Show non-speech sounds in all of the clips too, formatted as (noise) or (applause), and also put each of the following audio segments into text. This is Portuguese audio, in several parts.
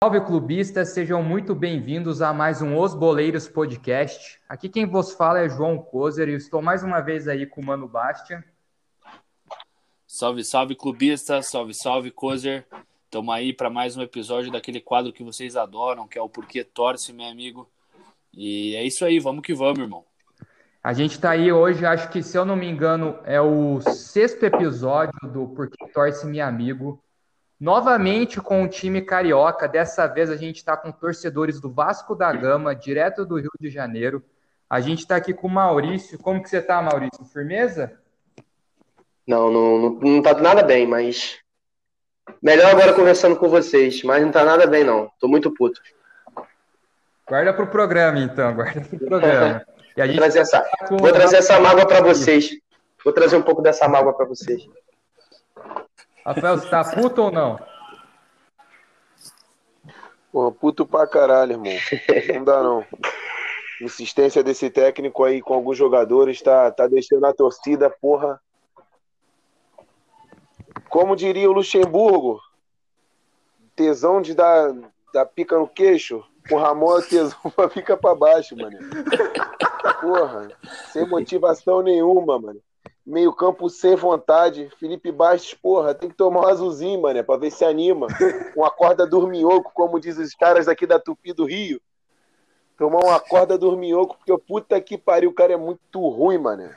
Salve clubistas, sejam muito bem-vindos a mais um Os Boleiros Podcast. Aqui quem vos fala é João Kozer e estou mais uma vez aí com o Mano Bastian. Salve, salve clubistas, salve, salve Kozer. Estamos aí para mais um episódio daquele quadro que vocês adoram, que é o Porquê Torce, meu amigo. E é isso aí, vamos que vamos, irmão. A gente está aí hoje, acho que se eu não me engano, é o sexto episódio do Porquê Torce, meu amigo. Novamente com o time carioca, dessa vez a gente está com torcedores do Vasco da Gama, direto do Rio de Janeiro. A gente está aqui com o Maurício. Como que você está, Maurício? Firmeza? Não, não, não, não tá nada bem, mas. Melhor agora conversando com vocês, mas não tá nada bem, não. Tô muito puto. Guarda pro programa, então, guarda pro programa. (laughs) E a gente Vou trazer essa, tá vou trazer essa mágoa para vocês. Vou trazer um pouco dessa mágoa para vocês. Rafael, você tá puto ou não? Pô, puto pra caralho, irmão. Não dá não. Insistência desse técnico aí com alguns jogadores tá, tá deixando a torcida, porra. Como diria o Luxemburgo, tesão de dar, dar pica no queixo, o Ramon é tesão pra ficar pra baixo, mano. Porra, sem motivação nenhuma, mano meio campo sem vontade. Felipe Bastos, porra, tem que tomar um azulzinho, mano, pra ver se anima. Uma corda dorminhoco, como diz os caras aqui da Tupi do Rio. Tomar uma corda dorminhoco, porque puta que pariu, o cara é muito ruim, mano.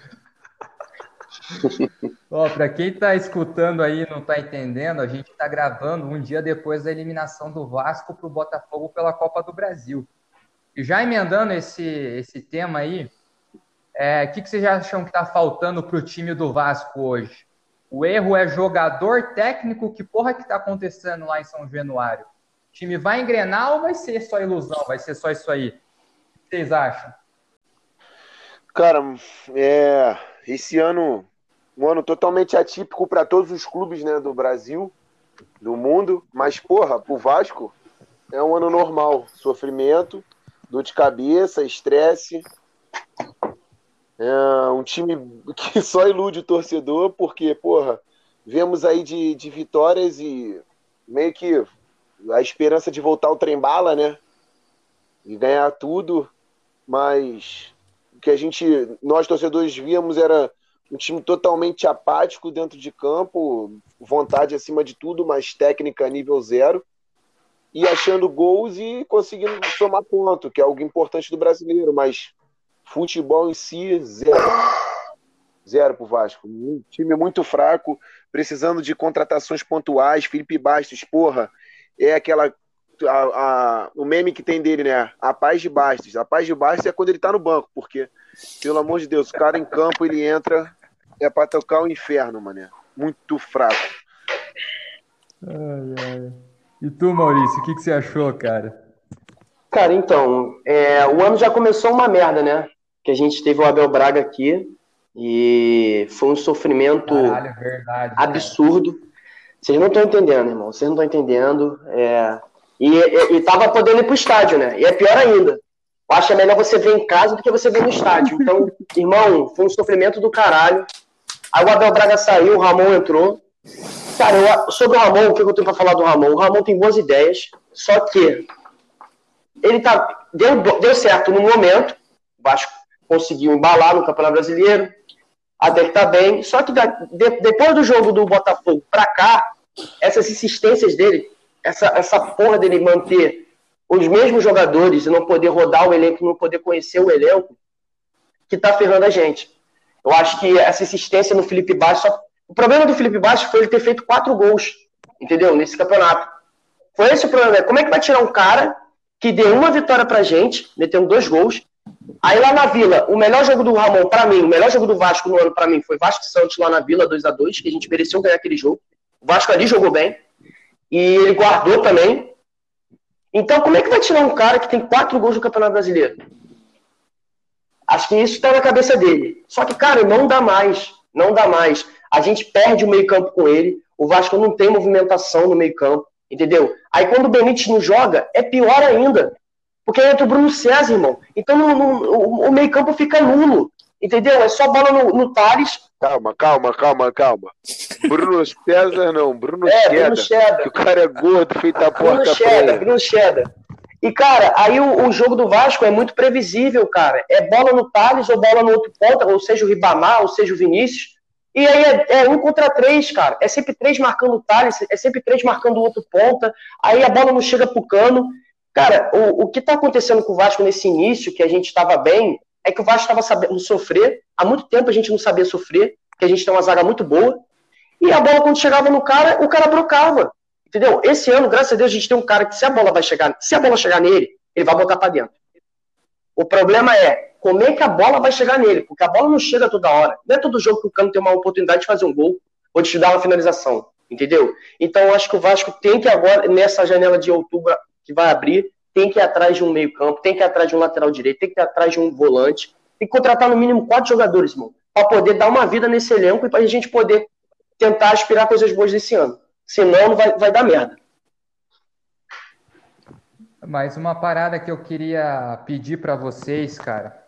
(laughs) Ó, pra quem tá escutando aí e não tá entendendo, a gente tá gravando um dia depois da eliminação do Vasco pro Botafogo pela Copa do Brasil. E já emendando esse, esse tema aí, é, o que, que vocês acham que está faltando para o time do Vasco hoje? O erro é jogador técnico? Que porra que está acontecendo lá em São Januário? O time vai engrenar ou vai ser só ilusão? Vai ser só isso aí? O que vocês acham? Cara, é, esse ano, um ano totalmente atípico para todos os clubes né, do Brasil, do mundo, mas, porra, pro Vasco é um ano normal. Sofrimento, dor de cabeça, estresse, é um time (laughs) que só ilude o torcedor, porque, porra, vemos aí de, de vitórias e meio que a esperança de voltar ao trem-bala, né? E ganhar tudo, mas o que a gente, nós torcedores víamos era um time totalmente apático dentro de campo, vontade acima de tudo, mas técnica nível zero, e achando gols e conseguindo somar ponto, que é algo importante do brasileiro, mas Futebol em si, zero. Zero pro Vasco. Um time muito fraco, precisando de contratações pontuais. Felipe Bastos, porra, é aquela. A, a, o meme que tem dele, né? A paz de Bastos. A paz de Bastos é quando ele tá no banco, porque, pelo amor de Deus, o cara em campo ele entra, é pra tocar o inferno, mané. Muito fraco. Ai, ai. E tu, Maurício, o que, que você achou, cara? Cara, então, é, o ano já começou uma merda, né? que a gente teve o Abel Braga aqui e foi um sofrimento Caralho, verdade, absurdo. Cara. Vocês não estão entendendo, irmão. Vocês não estão entendendo. É... E, e, e tava podendo ir pro estádio, né? E é pior ainda. Eu acho melhor você ver em casa do que você ver no estádio. Então, irmão, foi um sofrimento do caralho. Aí o Abel Braga saiu, o Ramon entrou. Cara, eu, sobre o Ramon, o que eu tenho pra falar do Ramon? O Ramon tem boas ideias, só que ele tá. Deu, deu certo no momento. O Vasco conseguiu embalar no Campeonato Brasileiro, até que tá bem. Só que da, de, depois do jogo do Botafogo para cá, essas insistências dele, essa, essa porra dele manter os mesmos jogadores e não poder rodar o elenco, não poder conhecer o elenco, que tá ferrando a gente. Eu acho que essa insistência no Felipe Baixo, só... o problema do Felipe Baixo foi ele ter feito quatro gols, entendeu? Nesse campeonato. Foi esse o problema. Como é que vai tirar um cara que deu uma vitória pra gente, meteu dois gols, Aí lá na Vila, o melhor jogo do Ramon, para mim, o melhor jogo do Vasco no ano, para mim, foi Vasco Santos lá na Vila, 2 a 2 que a gente mereceu ganhar aquele jogo. O Vasco ali jogou bem. E ele guardou também. Então, como é que vai tirar um cara que tem quatro gols no Campeonato Brasileiro? Acho que isso está na cabeça dele. Só que, cara, não dá mais. Não dá mais. A gente perde o meio-campo com ele. O Vasco não tem movimentação no meio-campo. Entendeu? Aí quando o Benítez não joga, é pior ainda. Porque entra o Bruno César, irmão. Então o, meio-campo fica nulo. Entendeu? É só bola no, no Thales. Calma, calma, calma, calma. Bruno (laughs) César não, Bruno É, Cheddar. Bruno Cheddar. Que o cara é gordo, feito a Bruno porca Cheddar. Bruno Cheddar. E, cara, aí o, o jogo do Vasco é muito previsível, cara. É bola no Thales ou bola no outro ponta, ou seja o Ribamar, ou seja o Vinícius. E aí é, é um contra três, cara. É sempre três marcando o Thales, é sempre três marcando o outro ponta. Aí a bola não chega pro cano. Cara, o, o que tá acontecendo com o Vasco nesse início, que a gente estava bem, é que o Vasco estava sabendo sofrer. Há muito tempo a gente não sabia sofrer, porque a gente tem uma zaga muito boa. E a bola, quando chegava no cara, o cara brocava. Entendeu? Esse ano, graças a Deus, a gente tem um cara que se a bola vai chegar, se a bola chegar nele, ele vai botar para dentro. O problema é como é que a bola vai chegar nele, porque a bola não chega toda hora. Não é todo jogo que o Cano tem uma oportunidade de fazer um gol ou de te dar uma finalização, entendeu? Então eu acho que o Vasco tem que agora, nessa janela de outubro que vai abrir, tem que ir atrás de um meio-campo, tem que ir atrás de um lateral direito, tem que ir atrás de um volante, tem que contratar no mínimo quatro jogadores, irmão, para poder dar uma vida nesse elenco e para a gente poder tentar aspirar coisas boas desse ano. Senão não vai, vai dar merda. Mas uma parada que eu queria pedir para vocês, cara,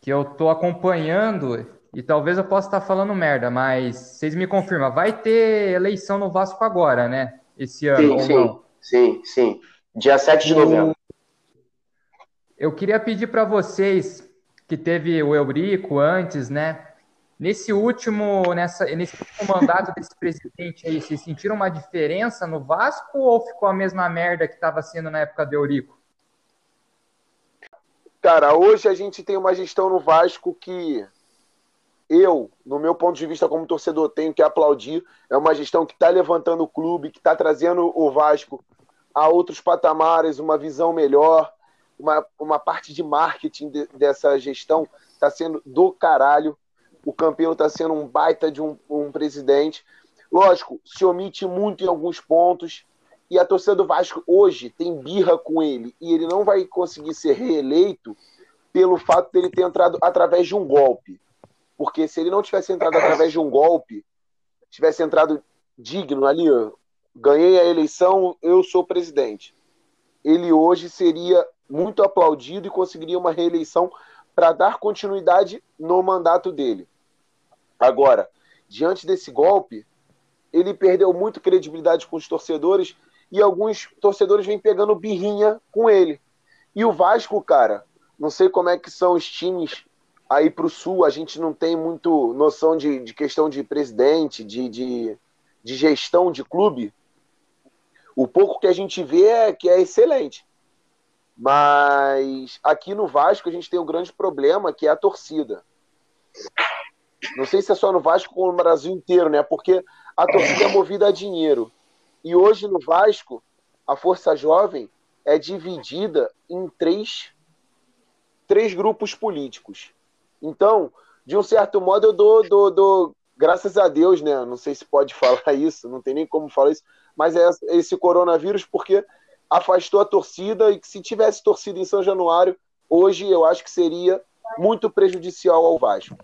que eu tô acompanhando e talvez eu possa estar falando merda, mas vocês me confirmam, vai ter eleição no Vasco agora, né? Esse ano Sim, sim, sim, sim. Dia 7 de novembro. Eu queria pedir para vocês que teve o Eurico antes, né? Nesse último, nessa, nesse último mandato desse presidente aí, vocês sentiram uma diferença no Vasco ou ficou a mesma merda que estava sendo na época do Eurico? Cara, hoje a gente tem uma gestão no Vasco que eu, no meu ponto de vista como torcedor, tenho que aplaudir. É uma gestão que está levantando o clube, que está trazendo o Vasco a outros patamares, uma visão melhor, uma, uma parte de marketing de- dessa gestão está sendo do caralho. O Campelo está sendo um baita de um, um presidente. Lógico, se omite muito em alguns pontos. E a torcida do Vasco hoje tem birra com ele. E ele não vai conseguir ser reeleito pelo fato dele ter entrado através de um golpe. Porque se ele não tivesse entrado através de um golpe, tivesse entrado digno ali, ganhei a eleição, eu sou presidente. Ele hoje seria muito aplaudido e conseguiria uma reeleição para dar continuidade no mandato dele. Agora, diante desse golpe, ele perdeu muito credibilidade com os torcedores e alguns torcedores vêm pegando birrinha com ele. E o Vasco, cara, não sei como é que são os times aí pro sul, a gente não tem muito noção de, de questão de presidente, de, de, de gestão de clube. O pouco que a gente vê é que é excelente. Mas aqui no Vasco a gente tem um grande problema que é a torcida. Não sei se é só no Vasco ou no Brasil inteiro, né? Porque a torcida é movida a dinheiro. E hoje no Vasco, a Força Jovem é dividida em três, três grupos políticos. Então, de um certo modo, eu dou, dou, dou, graças a Deus, né? Não sei se pode (laughs) falar isso, não tem nem como falar isso, mas é esse coronavírus, porque afastou a torcida e que se tivesse torcida em São Januário, hoje eu acho que seria muito prejudicial ao Vasco.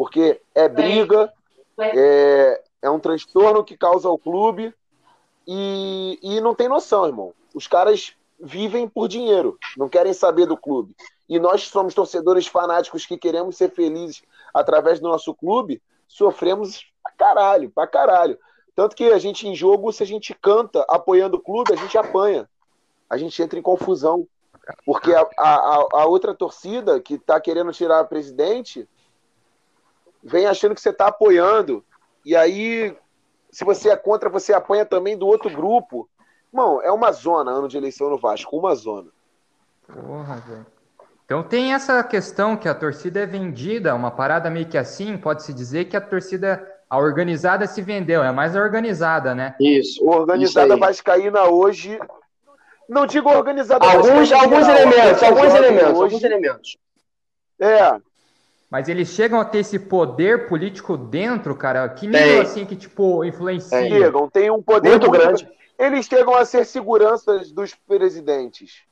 Porque é briga, é, é um transtorno que causa ao clube e, e não tem noção, irmão. Os caras vivem por dinheiro, não querem saber do clube. E nós somos torcedores fanáticos que queremos ser felizes através do nosso clube, sofremos pra caralho, pra caralho. Tanto que a gente em jogo, se a gente canta apoiando o clube, a gente apanha. A gente entra em confusão. Porque a, a, a outra torcida que tá querendo tirar a presidente vem achando que você tá apoiando. E aí, se você é contra, você apanha também do outro grupo. Irmão, é uma zona ano de eleição no Vasco, uma zona. Porra, velho. Então tem essa questão que a torcida é vendida, uma parada meio que assim, pode-se dizer que a torcida, a organizada se vendeu, é a mais organizada, né? Isso. Organizada Isso aí. vascaína hoje. Não digo organizada Alguns, vascaína alguns elementos, a alguns elementos, hoje- alguns elementos. É, Mas eles chegam a ter esse poder político dentro, cara, que nível Tem. assim que, tipo, influencia? chegam, tem um poder Muito grande. Eles chegam a ser seguranças dos presidentes.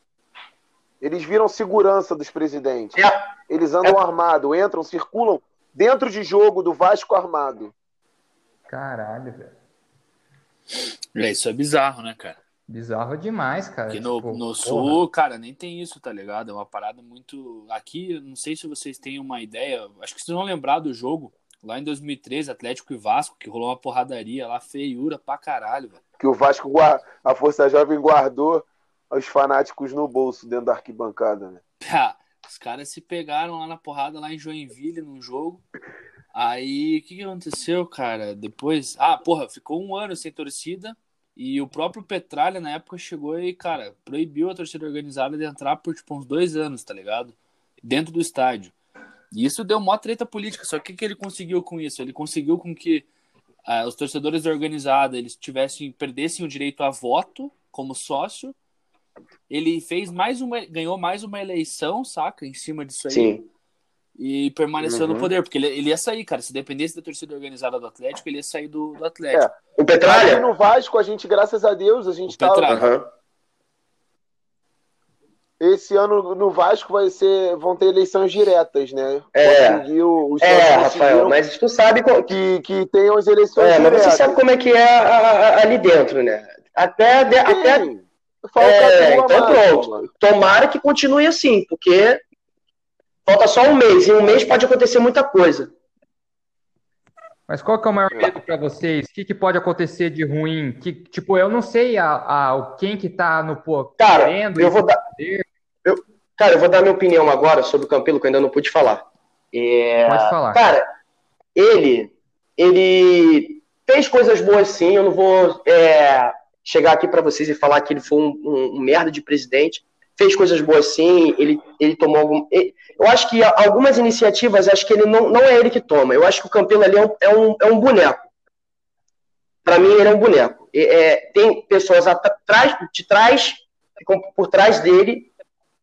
Eles viram segurança dos presidentes. É. Eles andam armados, entram, circulam dentro de jogo do Vasco armado. Caralho, velho. É, isso é bizarro, né, cara? Bizarro demais, cara. Porque no, Tipo, no sul, cara, nem tem isso, tá ligado? É uma parada muito. Aqui, eu não sei se vocês têm uma ideia, acho que vocês vão lembrar do jogo, lá em 2013, Atlético e Vasco, que rolou uma porradaria lá, feiura pra caralho, velho. Que o Vasco, a Força Jovem guardou os fanáticos no bolso dentro da arquibancada, né? Pá, (laughs) Os caras se pegaram lá na porrada, lá em Joinville, num jogo. Aí, o que, que aconteceu, cara? Depois. Ah, porra, ficou um ano sem torcida. E o próprio Petralha, na época, chegou e, cara, proibiu a torcida organizada de entrar por, tipo, uns dois anos, tá ligado? Dentro do estádio. E isso deu mó treta política. Só que o que ele conseguiu com isso? Ele conseguiu com que ah, os torcedores da organizada eles tivessem, perdessem o direito a voto como sócio. Ele fez mais uma, ganhou mais uma eleição, saca? Em cima disso aí Sim. E permaneceu Uhum. no poder, porque ele, ele ia sair, cara. Se dependesse da torcida organizada do Atlético, ele ia sair do, do Atlético. É. O Aqui Petralha? no Vasco, a gente, graças a Deus, a gente O tá. Petralha. Aham. Esse ano no Vasco vai ser, vão ter eleições diretas, né? É. Conseguiu, os É, Rafael, mas tu sabe. co- que, que tenham as eleições É, mas diretas. você sabe como é que é a- a- ali dentro, né? Até, de- até É, então pronto. tomara que continue assim, porque falta só um mês. Em um mês pode acontecer muita coisa. Mas qual que é o maior medo pra vocês? O que, que pode acontecer de ruim? Que, tipo, eu não sei a, a, o- quem que tá no pô, Cara, querendo eu vou dar, poder. cara, eu vou dar minha opinião agora sobre o Campelo, que eu ainda não pude falar. É, Pode falar. Cara, ele, ele fez coisas boas sim. Eu não vou é, chegar aqui pra vocês e falar que ele foi um, um- um merda de presidente. Fez coisas boas sim. Ele, ele tomou algum. ele- eu acho que algumas iniciativas, acho que ele não, não é ele que toma. Eu acho que o Campelo ali é um, é um, é um boneco. Pra mim, ele é um boneco. É, tem pessoas atrás, de trás, por trás dele,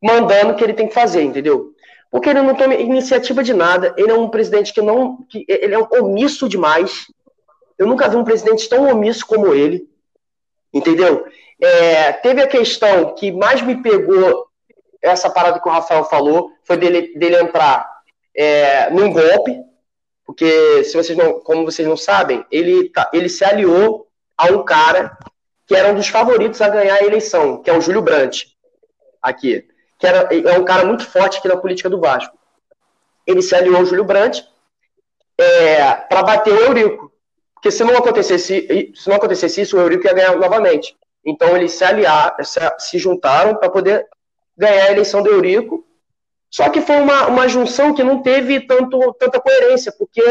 mandando o que ele tem que fazer, entendeu? Porque ele não toma iniciativa de nada. Ele é um presidente que não. Que, ele é um omisso demais. Eu nunca vi um presidente tão omisso como ele. Entendeu? É, teve a questão que mais me pegou essa parada que o Rafael falou, foi dele, dele entrar é, num golpe. Porque, se vocês não, como vocês não sabem, ele, tá- ele se aliou a um cara que era um dos favoritos a ganhar a eleição, que é o Júlio Brandt, aqui que era, é um cara muito forte aqui na política do Vasco. Ele se aliou ao Júlio Brandt é, para bater o Eurico. Porque se não, acontecesse, se não acontecesse isso, o Eurico ia ganhar novamente. Então eles se aliaram, se, se juntaram para poder ganhar a eleição do Eurico. Só que foi uma, uma junção que não teve tanto, tanta coerência, porque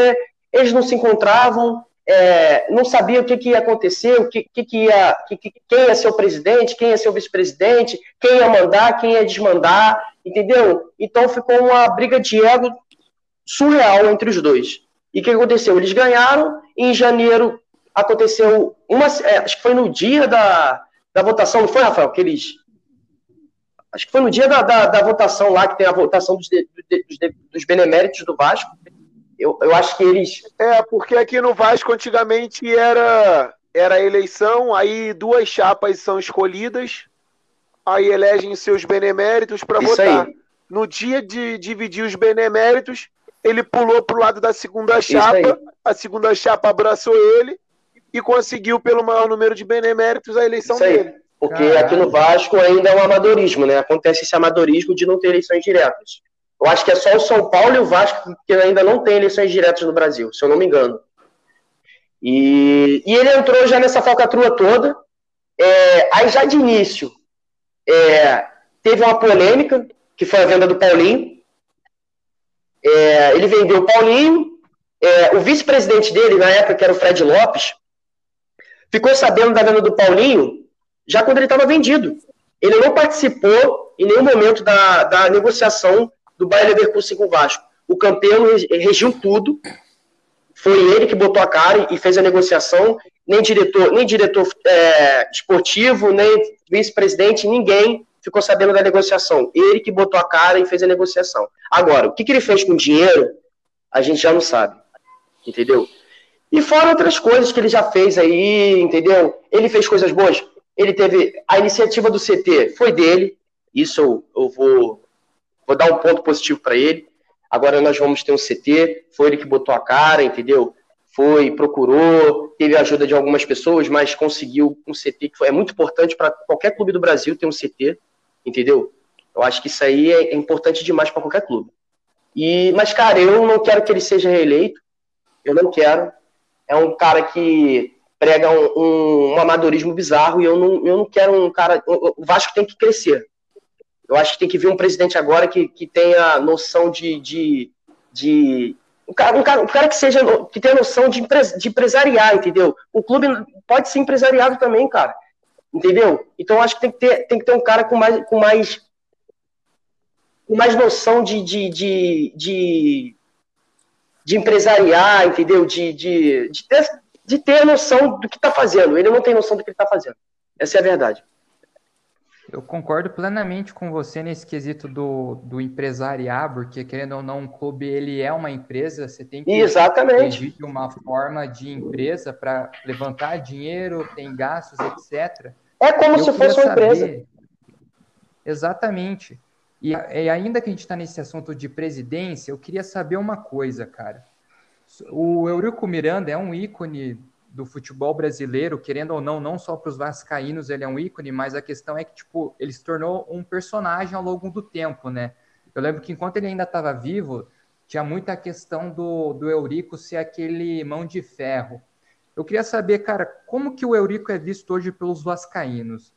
eles não se encontravam, é, não sabiam o que, que ia acontecer, o que, que, que ia, que, que- quem ia ser o presidente, quem ia ser o vice-presidente, quem ia mandar, quem ia desmandar, entendeu? Então ficou uma briga de ego surreal entre os dois. E o que aconteceu? Eles ganharam, e em janeiro aconteceu uma. é, acho que foi no dia da, da votação, não foi, Rafael? Que eles. Acho que foi no dia da, da, da votação lá, que tem a votação dos, de- dos, de- dos beneméritos do Vasco. Eu, eu acho que eles. É, porque aqui no Vasco antigamente era era eleição, aí duas chapas são escolhidas, aí elegem seus beneméritos para votar. aí. No dia de dividir os beneméritos, ele pulou pro lado da segunda chapa, a segunda chapa abraçou ele e conseguiu pelo maior número de beneméritos a eleição dele. Porque Caralho. aqui no Vasco ainda é um amadorismo, né? Acontece esse amadorismo de não ter eleições diretas. Eu acho que é só o São Paulo e o Vasco que ainda não tem eleições diretas no Brasil, se eu não me engano. E, e ele entrou já nessa falcatrua toda. É, aí já de início é, teve uma polêmica, que foi a venda do Paulinho. É, ele vendeu o Paulinho. É, o vice-presidente dele, na época, que era o Fred Lopes, ficou sabendo da venda do Paulinho já quando ele estava vendido. Ele não participou em nenhum momento da, da negociação do Bayer Leverkusen com o Vasco. O Campelo re- regiu tudo. Foi ele que botou a cara e fez a negociação. Nem diretor, nem diretor é, esportivo, nem vice-presidente, ninguém ficou sabendo da negociação. Ele que botou a cara e fez a negociação. Agora, o que, que ele fez com o dinheiro, a gente já não sabe. Entendeu? E fora outras coisas que ele já fez aí, entendeu? Ele fez coisas boas. Ele teve. A iniciativa do CT foi dele. Isso eu, eu vou, vou dar um ponto positivo para ele. Agora nós vamos ter um CT. Foi ele que botou a cara, entendeu? foi, procurou, teve a ajuda de algumas pessoas, mas conseguiu um CT que foi, é muito importante para qualquer clube do Brasil ter um CT, entendeu? Eu acho que isso aí é, é importante demais para qualquer clube. E, mas, cara, eu não quero que ele seja reeleito. Eu não quero. É um cara que prega um, um, um amadorismo bizarro e eu não, eu não quero um cara. O Vasco tem que crescer. Eu acho que tem que vir um presidente agora que, que tenha noção de, de, de um cara, um cara, um cara que seja que tenha noção de, de empresariar, entendeu? O clube pode ser empresariado também, cara. Entendeu? Então acho que tem que ter, tem que ter um cara com mais, com mais, com mais noção de, de, de, de, de empresariar, entendeu? De, de, de, de ter noção do que está fazendo. Ele não tem noção do que ele está fazendo. Essa é a verdade. Eu concordo plenamente com você nesse quesito do, do empresariar, porque querendo ou não, um clube ele é uma empresa, você tem que Exatamente. de uma forma de empresa para levantar dinheiro, tem gastos, etc. É como Eu se fosse uma saber... empresa. Exatamente. E, e ainda que a gente está nesse assunto de presidência, eu queria saber uma coisa, cara. O Eurico Miranda é um ícone do futebol brasileiro, querendo ou não, não só para os vascaínos ele é um ícone, mas a questão é que tipo ele se tornou um personagem ao longo do tempo, né? Eu lembro que enquanto ele ainda estava vivo, tinha muita questão do, do Eurico ser aquele mão de ferro. Eu queria saber, cara, como que o Eurico é visto hoje pelos vascaínos?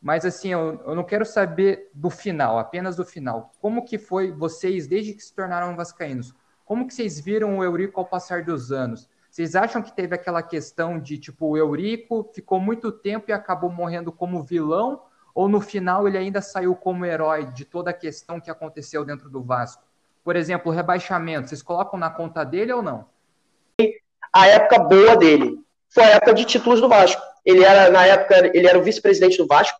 Mas assim, eu, eu não quero saber do final, apenas do final. Como que foi vocês, desde que se tornaram vascaínos? Como que vocês viram o Eurico ao passar dos anos? Vocês acham que teve aquela questão de, tipo, o Eurico ficou muito tempo e acabou morrendo como vilão? Ou no final ele ainda saiu como herói de toda a questão que aconteceu dentro do Vasco? Por exemplo, o rebaixamento, vocês colocam na conta dele ou não? A época boa dele foi a época de títulos do Vasco. Ele era, na época, ele era o vice-presidente do Vasco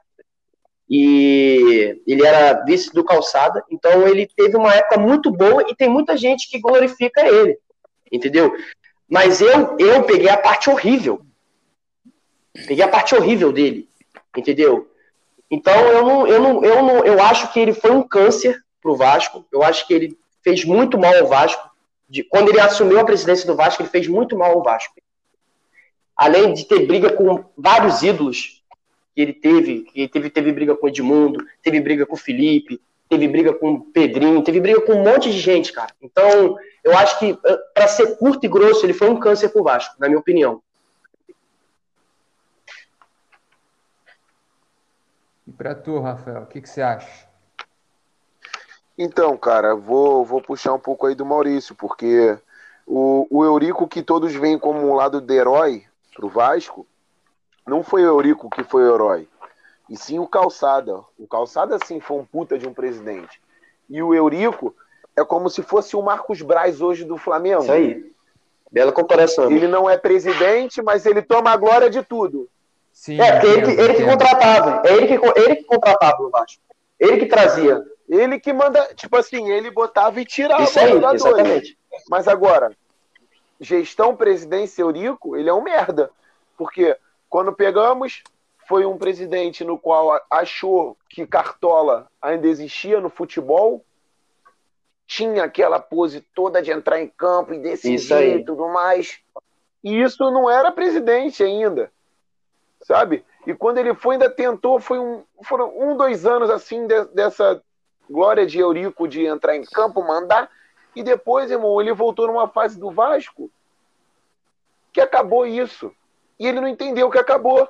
e ele era vice do Calçada, então ele teve uma época muito boa e tem muita gente que glorifica ele, entendeu? Mas eu, eu peguei a parte horrível. Peguei a parte horrível dele. Entendeu? Então eu não, eu não, eu não, eu acho que ele foi um câncer pro Vasco. Eu acho que ele fez muito mal ao Vasco. De, quando ele assumiu a presidência do Vasco, ele fez muito mal ao Vasco. Além de ter briga com vários ídolos que ele teve, ele teve, teve briga com o Edmundo, teve briga com o Felipe, teve briga com o Pedrinho, teve briga com um monte de gente, cara. Então, eu acho que, eh, para ser curto e grosso, ele foi um câncer pro Vasco, na minha opinião. E para tu, Rafael, o que, que você acha? Então, cara, vou, vou puxar um pouco aí do Maurício, porque o, o Eurico, que todos veem como um lado de herói pro Vasco, não foi o Eurico que foi o herói. E sim o Calçada. O Calçada, sim, foi um puta de um presidente. E o Eurico é como se fosse o Marcos Braz hoje do Flamengo. Isso aí. Bela comparação. Ele não é presidente, mas ele toma a glória de tudo. Sim, é, porque ele, que, ele que contratava. É ele que, ele que contratava o Vasco. Ele que trazia. Ele que manda, tipo assim, ele botava e tirava Isso aí, exatamente. Mas agora, gestão presidência Eurico, ele é um merda. Porque quando pegamos, foi um presidente no qual achou que Cartola ainda existia no futebol, tinha aquela pose toda de entrar em campo e decidir e tudo mais. E isso não era presidente ainda, sabe? E quando ele foi, ainda tentou, foi um, foram um, dois anos assim de, dessa glória de Eurico de entrar em campo, mandar, e depois, irmão, ele voltou numa fase do Vasco que acabou isso. E ele não entendeu que acabou.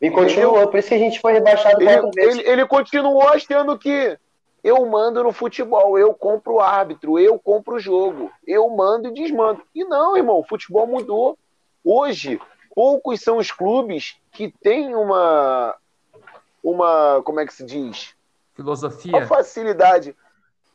E continuou, por isso que a gente foi rebaixado ele, ele, ele, continuou achando que eu mando no futebol, eu compro o árbitro, eu compro o jogo, eu mando e desmando. E não, irmão, o futebol mudou. Hoje, poucos são os clubes que têm uma. Uma. Como é que se diz? Filosofia. Uma facilidade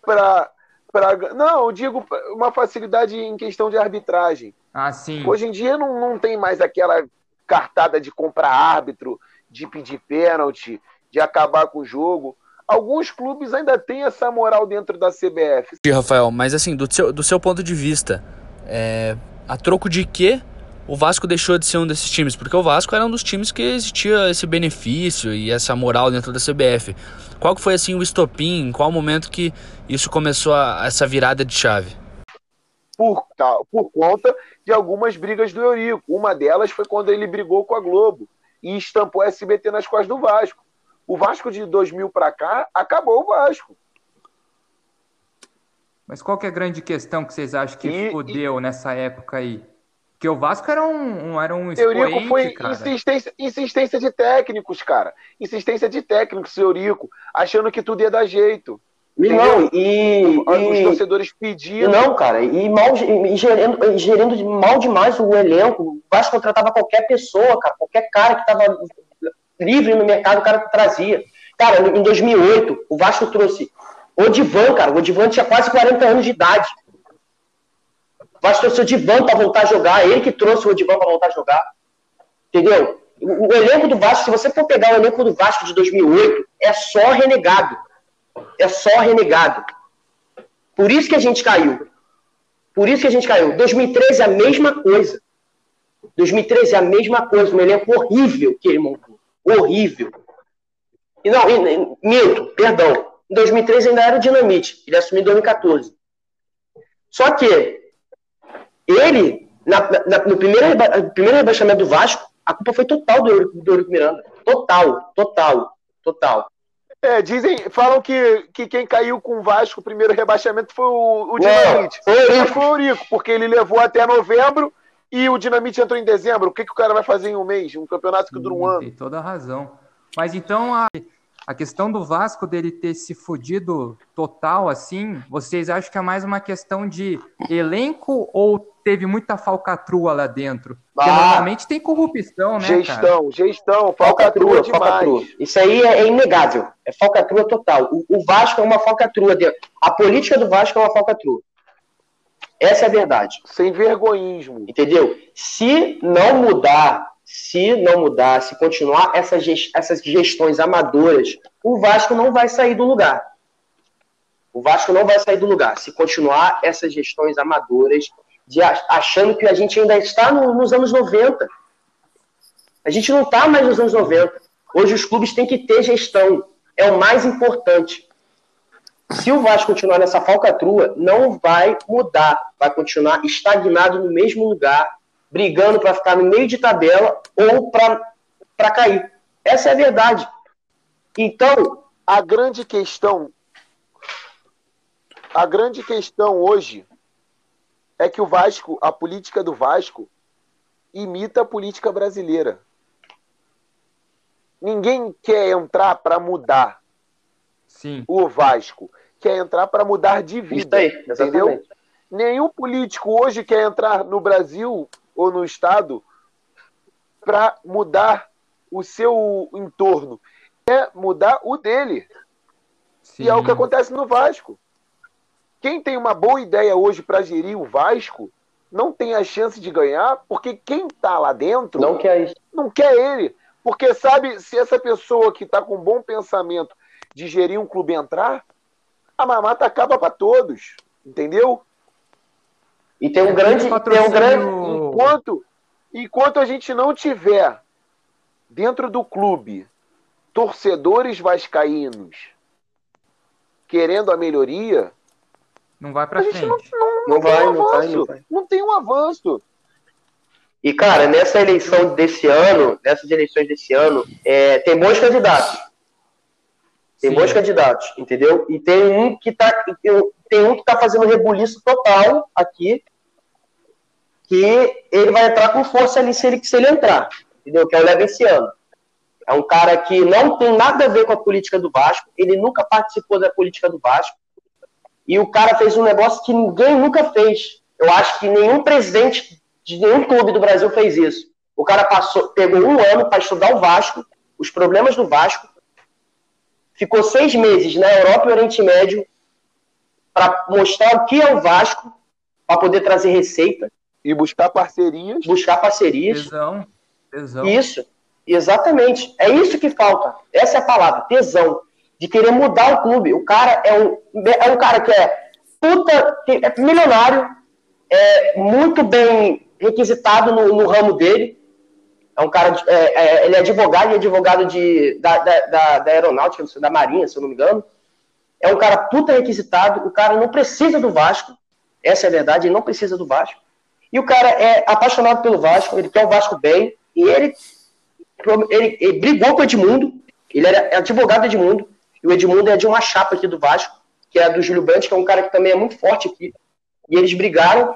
para. Pra, não, eu digo uma facilidade em questão de arbitragem. Ah, sim. Hoje em dia não, não tem mais aquela cartada de comprar árbitro, de pedir pênalti, de acabar com o jogo. Alguns clubes ainda têm essa moral dentro da CBF. Rafael, mas assim, do seu, do seu ponto de vista, é, a troco de que o Vasco deixou de ser um desses times? Porque o Vasco era um dos times que existia esse benefício e essa moral dentro da CBF. Qual que foi assim o estopim? Em qual momento que isso começou a, essa virada de chave? Por, por conta de algumas brigas do Eurico. Uma delas foi quando ele brigou com a Globo e estampou a SBT nas costas do Vasco. O Vasco de 2000 para cá acabou o Vasco. Mas qual que é a grande questão que vocês acham que e, fodeu e... nessa época aí? Porque o Vasco era um, era um Eurico foi cara. Insistência, insistência de técnicos, cara. Insistência de técnicos, Eurico, achando que tudo ia dar jeito. E não, e, Os e, torcedores pedindo. Não, cara, e, mal, e gerendo, gerendo mal demais o elenco. O Vasco contratava qualquer pessoa, cara, qualquer cara que tava livre no mercado, o cara trazia. Cara, em 2008, o Vasco trouxe o Divan, cara. O Divan tinha quase 40 anos de idade. Vasco trouxe o Divan para voltar a jogar, ele que trouxe o Divan para voltar a jogar. Entendeu? O, o, elenco do Vasco, se você for pegar o elenco do Vasco de 2008, é só renegado. É só renegado. Por isso que a gente caiu. Por isso que a gente caiu. 2013 é a mesma coisa. 2013 é a mesma coisa. Um elenco horrível que ele montou. Horrível. E não, e, minto, perdão. Em 2013 ainda era o Dinamite. Ele assumiu em 2014. Só que ele, na, na, no primeiro, primeiro rebaixamento do Vasco, a culpa foi total do do Eurico Miranda. Total, total, total. É, dizem, falam que, que quem caiu com o Vasco, o primeiro rebaixamento foi o, o Dinamite. O Eurico. Foi o Eurico, porque ele levou até novembro e o Dinamite entrou em dezembro. O que, que o cara vai fazer em um mês? Um campeonato que dura um ano. Tem toda a razão. Mas então a, a questão do Vasco dele ter se fudido total assim, vocês acham que é mais uma questão de elenco ou teve muita falcatrua lá dentro? Porque ah, normalmente tem corrupção, né? Gestão, cara? gestão, falcatrua, falcatrua. Isso aí é, é, inegável. É falcatrua total. O, o Vasco é uma falcatrua. De... A política do Vasco é uma falcatrua. Essa é a verdade. Sem vergonhismo. Entendeu? Se não mudar se não mudar, se continuar essas, essas gestões amadoras, o Vasco não vai sair do lugar. O Vasco não vai sair do lugar. Se continuar essas gestões amadoras, de achando que a gente ainda está no, nos anos 90. A gente não está mais nos anos 90. Hoje os clubes têm que ter gestão. É o mais importante. Se o Vasco continuar nessa falcatrua, não vai mudar. Vai continuar estagnado no mesmo lugar, brigando para ficar no meio de tabela ou para cair. Essa é a verdade. Então, a grande questão a grande questão hoje é que o Vasco, a política do Vasco imita a política brasileira. Ninguém quer entrar para mudar Sim. o Vasco, quer entrar para mudar de vida, aí, entendeu? Nenhum político hoje quer entrar no Brasil ou no Estado para mudar o seu entorno. É mudar o dele. Sim. E é o que acontece no Vasco. Quem tem uma boa ideia hoje para gerir o Vasco não tem a chance de ganhar, porque quem está lá dentro não quer, não quer ele. Porque sabe, se essa pessoa que está com um bom pensamento de gerir um clube entrar, a mamata acaba para todos. Entendeu? E tem um grande. Tem um grande... Enquanto, enquanto a gente não tiver dentro do clube torcedores vascaínos querendo a melhoria, não vai para frente. Não, não, não, vai, um não, vai, não vai. Não tem um avanço. E, cara, nessa eleição desse ano, nessas eleições desse ano, é, tem bons candidatos. Tem Sim. bons candidatos, entendeu? E tem um que tá, tem um que tá fazendo rebuliço total aqui, que ele vai entrar com força ali se ele, se ele entrar, entendeu? Que é o Levenciano. É um cara que não tem nada a ver com a política do Vasco, ele nunca participou da política do Vasco, e o cara fez um negócio que ninguém nunca fez. Eu acho que nenhum presidente de nenhum clube do Brasil fez isso. O cara passou, pegou um ano para estudar o Vasco, os problemas do Vasco, ficou seis meses na Europa e Oriente Médio para mostrar o que é o Vasco, para poder trazer receita. E buscar parcerias. Buscar parcerias. Tesão. Tesão. Isso. Exatamente. É isso que falta. Essa é a palavra, tesão. De querer mudar o clube. O cara é um, é um cara que é puta, é milionário, é muito bem requisitado no, no ramo dele. É um cara, de, é, é, ele é advogado e advogado de, da, da, da, da aeronáutica, da marinha, se eu não me engano. É um cara puta requisitado, o cara não precisa do Vasco, Essa é a verdade, ele não precisa do Vasco. E o cara é apaixonado pelo Vasco, ele quer o Vasco bem, e ele, ele, ele brigou com o Edmundo, ele era advogado do Edmundo, e o Edmundo é de uma chapa aqui do Vasco, que é do Júlio Brandt, que é um cara que também é muito forte aqui. E eles brigaram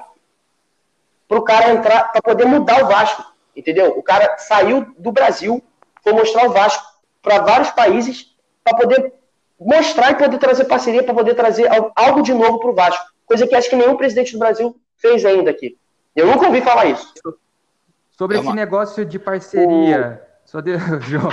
para o cara entrar, para poder mudar o Vasco, entendeu? O cara saiu do Brasil, foi mostrar o Vasco para vários países, para poder mostrar e poder trazer parceria, para poder trazer algo de novo para o Vasco. Coisa que acho que nenhum presidente do Brasil fez ainda aqui. Eu nunca ouvi falar isso. Sobre é uma... esse negócio de parceria. Só de... (laughs) João,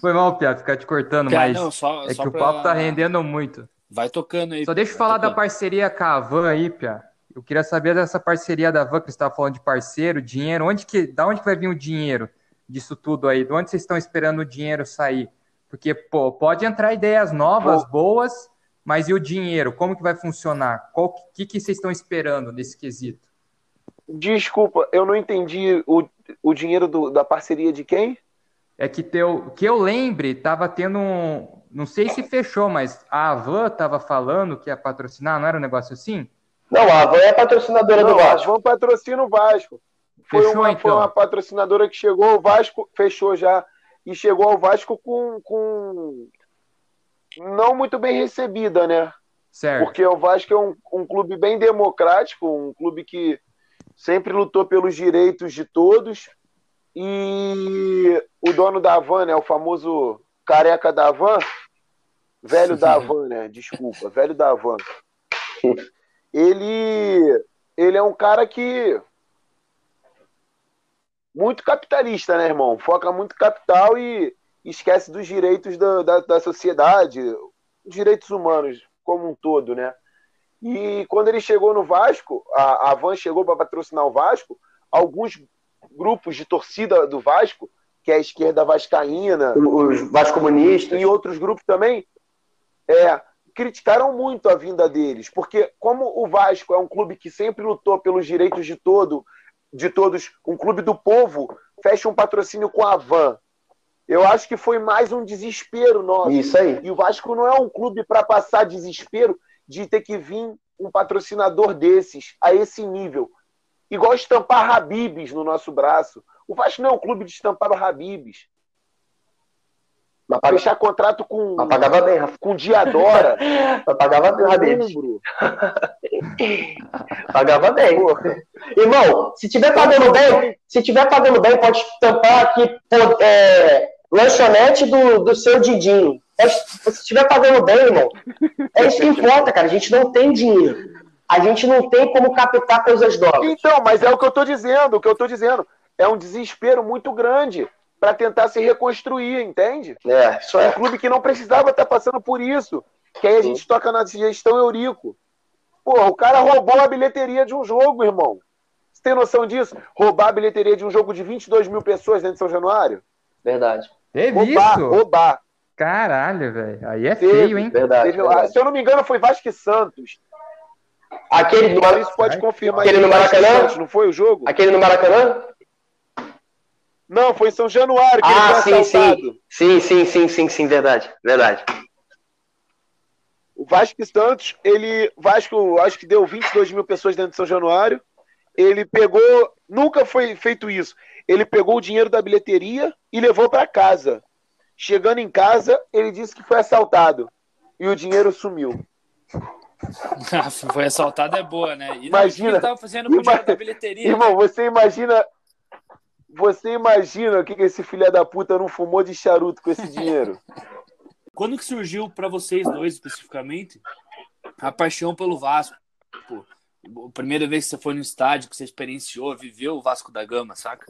foi mal, Pia, ficar te cortando, Cara, mas não, só, é só que pra... o papo tá rendendo muito. Vai tocando aí. Só deixa eu falar tocando. da parceria com a Van aí, Pia. Eu queria saber dessa parceria da Van, que você estava falando de parceiro, dinheiro. Onde que, da onde que vai vir o dinheiro disso tudo aí? De onde vocês estão esperando o dinheiro sair? Porque, pô, pode entrar ideias novas, pô. boas, mas e o dinheiro? Como que vai funcionar? O que, que vocês estão esperando nesse quesito? Desculpa, eu não entendi o, o dinheiro do, da parceria de quem? É que, teu, que eu lembre, tava tendo um. Não sei se fechou, mas a Avan tava falando que ia patrocinar, não era um negócio assim? Não, a Avan é patrocinadora não, do Vasco. A Avan patrocina o Vasco. Foi, fechou, uma, então. foi uma patrocinadora que chegou, o Vasco fechou já. E chegou ao Vasco com, com não muito bem recebida, né? Certo. Porque o Vasco é um, um clube bem democrático, um clube que sempre lutou pelos direitos de todos. E o dono da van, né, o famoso careca da van, velho da van, né? Desculpa, velho da van. Ele, ele é um cara que muito capitalista, né, irmão? Foca muito capital e esquece dos direitos da, da, da sociedade, direitos humanos como um todo, né? E quando ele chegou no Vasco, a, a Van chegou para patrocinar o Vasco, alguns grupos de torcida do Vasco, que é a esquerda vascaína, os Vasco comunistas e outros grupos também, é, criticaram muito a vinda deles, porque como o Vasco é um clube que sempre lutou pelos direitos de todo, de todos, um clube do povo, fecha um patrocínio com a Van. Eu acho que foi mais um desespero nosso. Isso aí. E o Vasco não é um clube para passar desespero, de ter que vir um patrocinador desses, a esse nível. Igual estampar Habibs no nosso braço. O Vasco não é um clube de estampar Habibs. Mas Fechar contrato com. Mas pagava bem, Rafa. Com Diadora. (laughs) Mas pagava bem, Habibs. (laughs) pagava bem. Irmão, se tiver pagando bem, se tiver pagando bem, pode estampar aqui é, lanchonete do, do seu Didinho. Se estiver pagando bem, irmão, é isso que importa, cara. A gente não tem dinheiro. A gente não tem como captar coisas novas. Então, mas é o que eu estou dizendo, o que eu estou dizendo. É um desespero muito grande para tentar se reconstruir, entende? É, isso é. Um clube que não precisava estar tá passando por isso. Que aí a gente Sim. toca na gestão Eurico. Pô, o cara roubou a bilheteria de um jogo, irmão. Você tem noção disso? Roubar a bilheteria de um jogo de 22 mil pessoas dentro de São Januário? Verdade. Teve roubar, isso? Roubar. Caralho, velho. Aí é teve, feio, hein? Verdade, teve, verdade, Se eu não me engano, foi Vasco e Santos. Aquele do Maracanã. pode confirmar. Aquele no Maracanã? Não foi o jogo? Aquele no Maracanã? Não, foi em São Januário que ah, ele foi sim, sim. Sim, sim, sim, sim, sim, verdade. Verdade. O Vasco Santos, ele. Vasco, acho que deu 22 mil pessoas dentro de São Januário. Ele pegou. Nunca foi feito isso. Ele pegou o dinheiro da bilheteria e levou para casa. Chegando em casa, ele disse que foi assaltado e o dinheiro sumiu. Foi assaltado é boa, né? E imagina. Não, que ele fazendo com o dinheiro da bilheteria. Irmão, né? você imagina. Você imagina o que, que esse filho da puta não fumou de charuto com esse dinheiro? (laughs) Quando que surgiu para vocês dois especificamente a paixão pelo Vasco? Pô, a primeira vez que você foi no estádio, que você experienciou, viveu o Vasco da Gama, saca?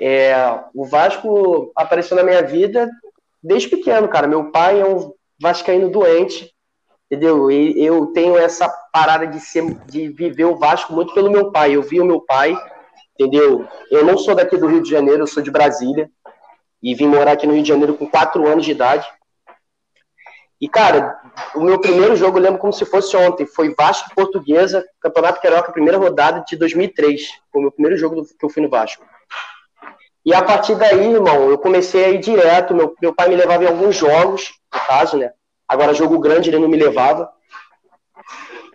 É, o Vasco apareceu na minha vida desde pequeno, cara. Meu pai é um vascaíno doente, entendeu? E eu tenho essa parada de ser, de viver o Vasco muito pelo meu pai. Eu vi o meu pai, entendeu? Eu não sou daqui do Rio de Janeiro, eu sou de Brasília e vim morar aqui no Rio de Janeiro com quatro anos de idade. E, cara, o meu primeiro jogo eu lembro como se fosse ontem. Foi Vasco Portuguesa, Campeonato Carioca, primeira rodada de 2003. Foi o meu primeiro jogo que eu fui no Vasco. E a partir daí, irmão, eu comecei a ir direto. Meu, meu pai me levava em alguns jogos, no caso, né? Agora, jogo grande ele não me levava.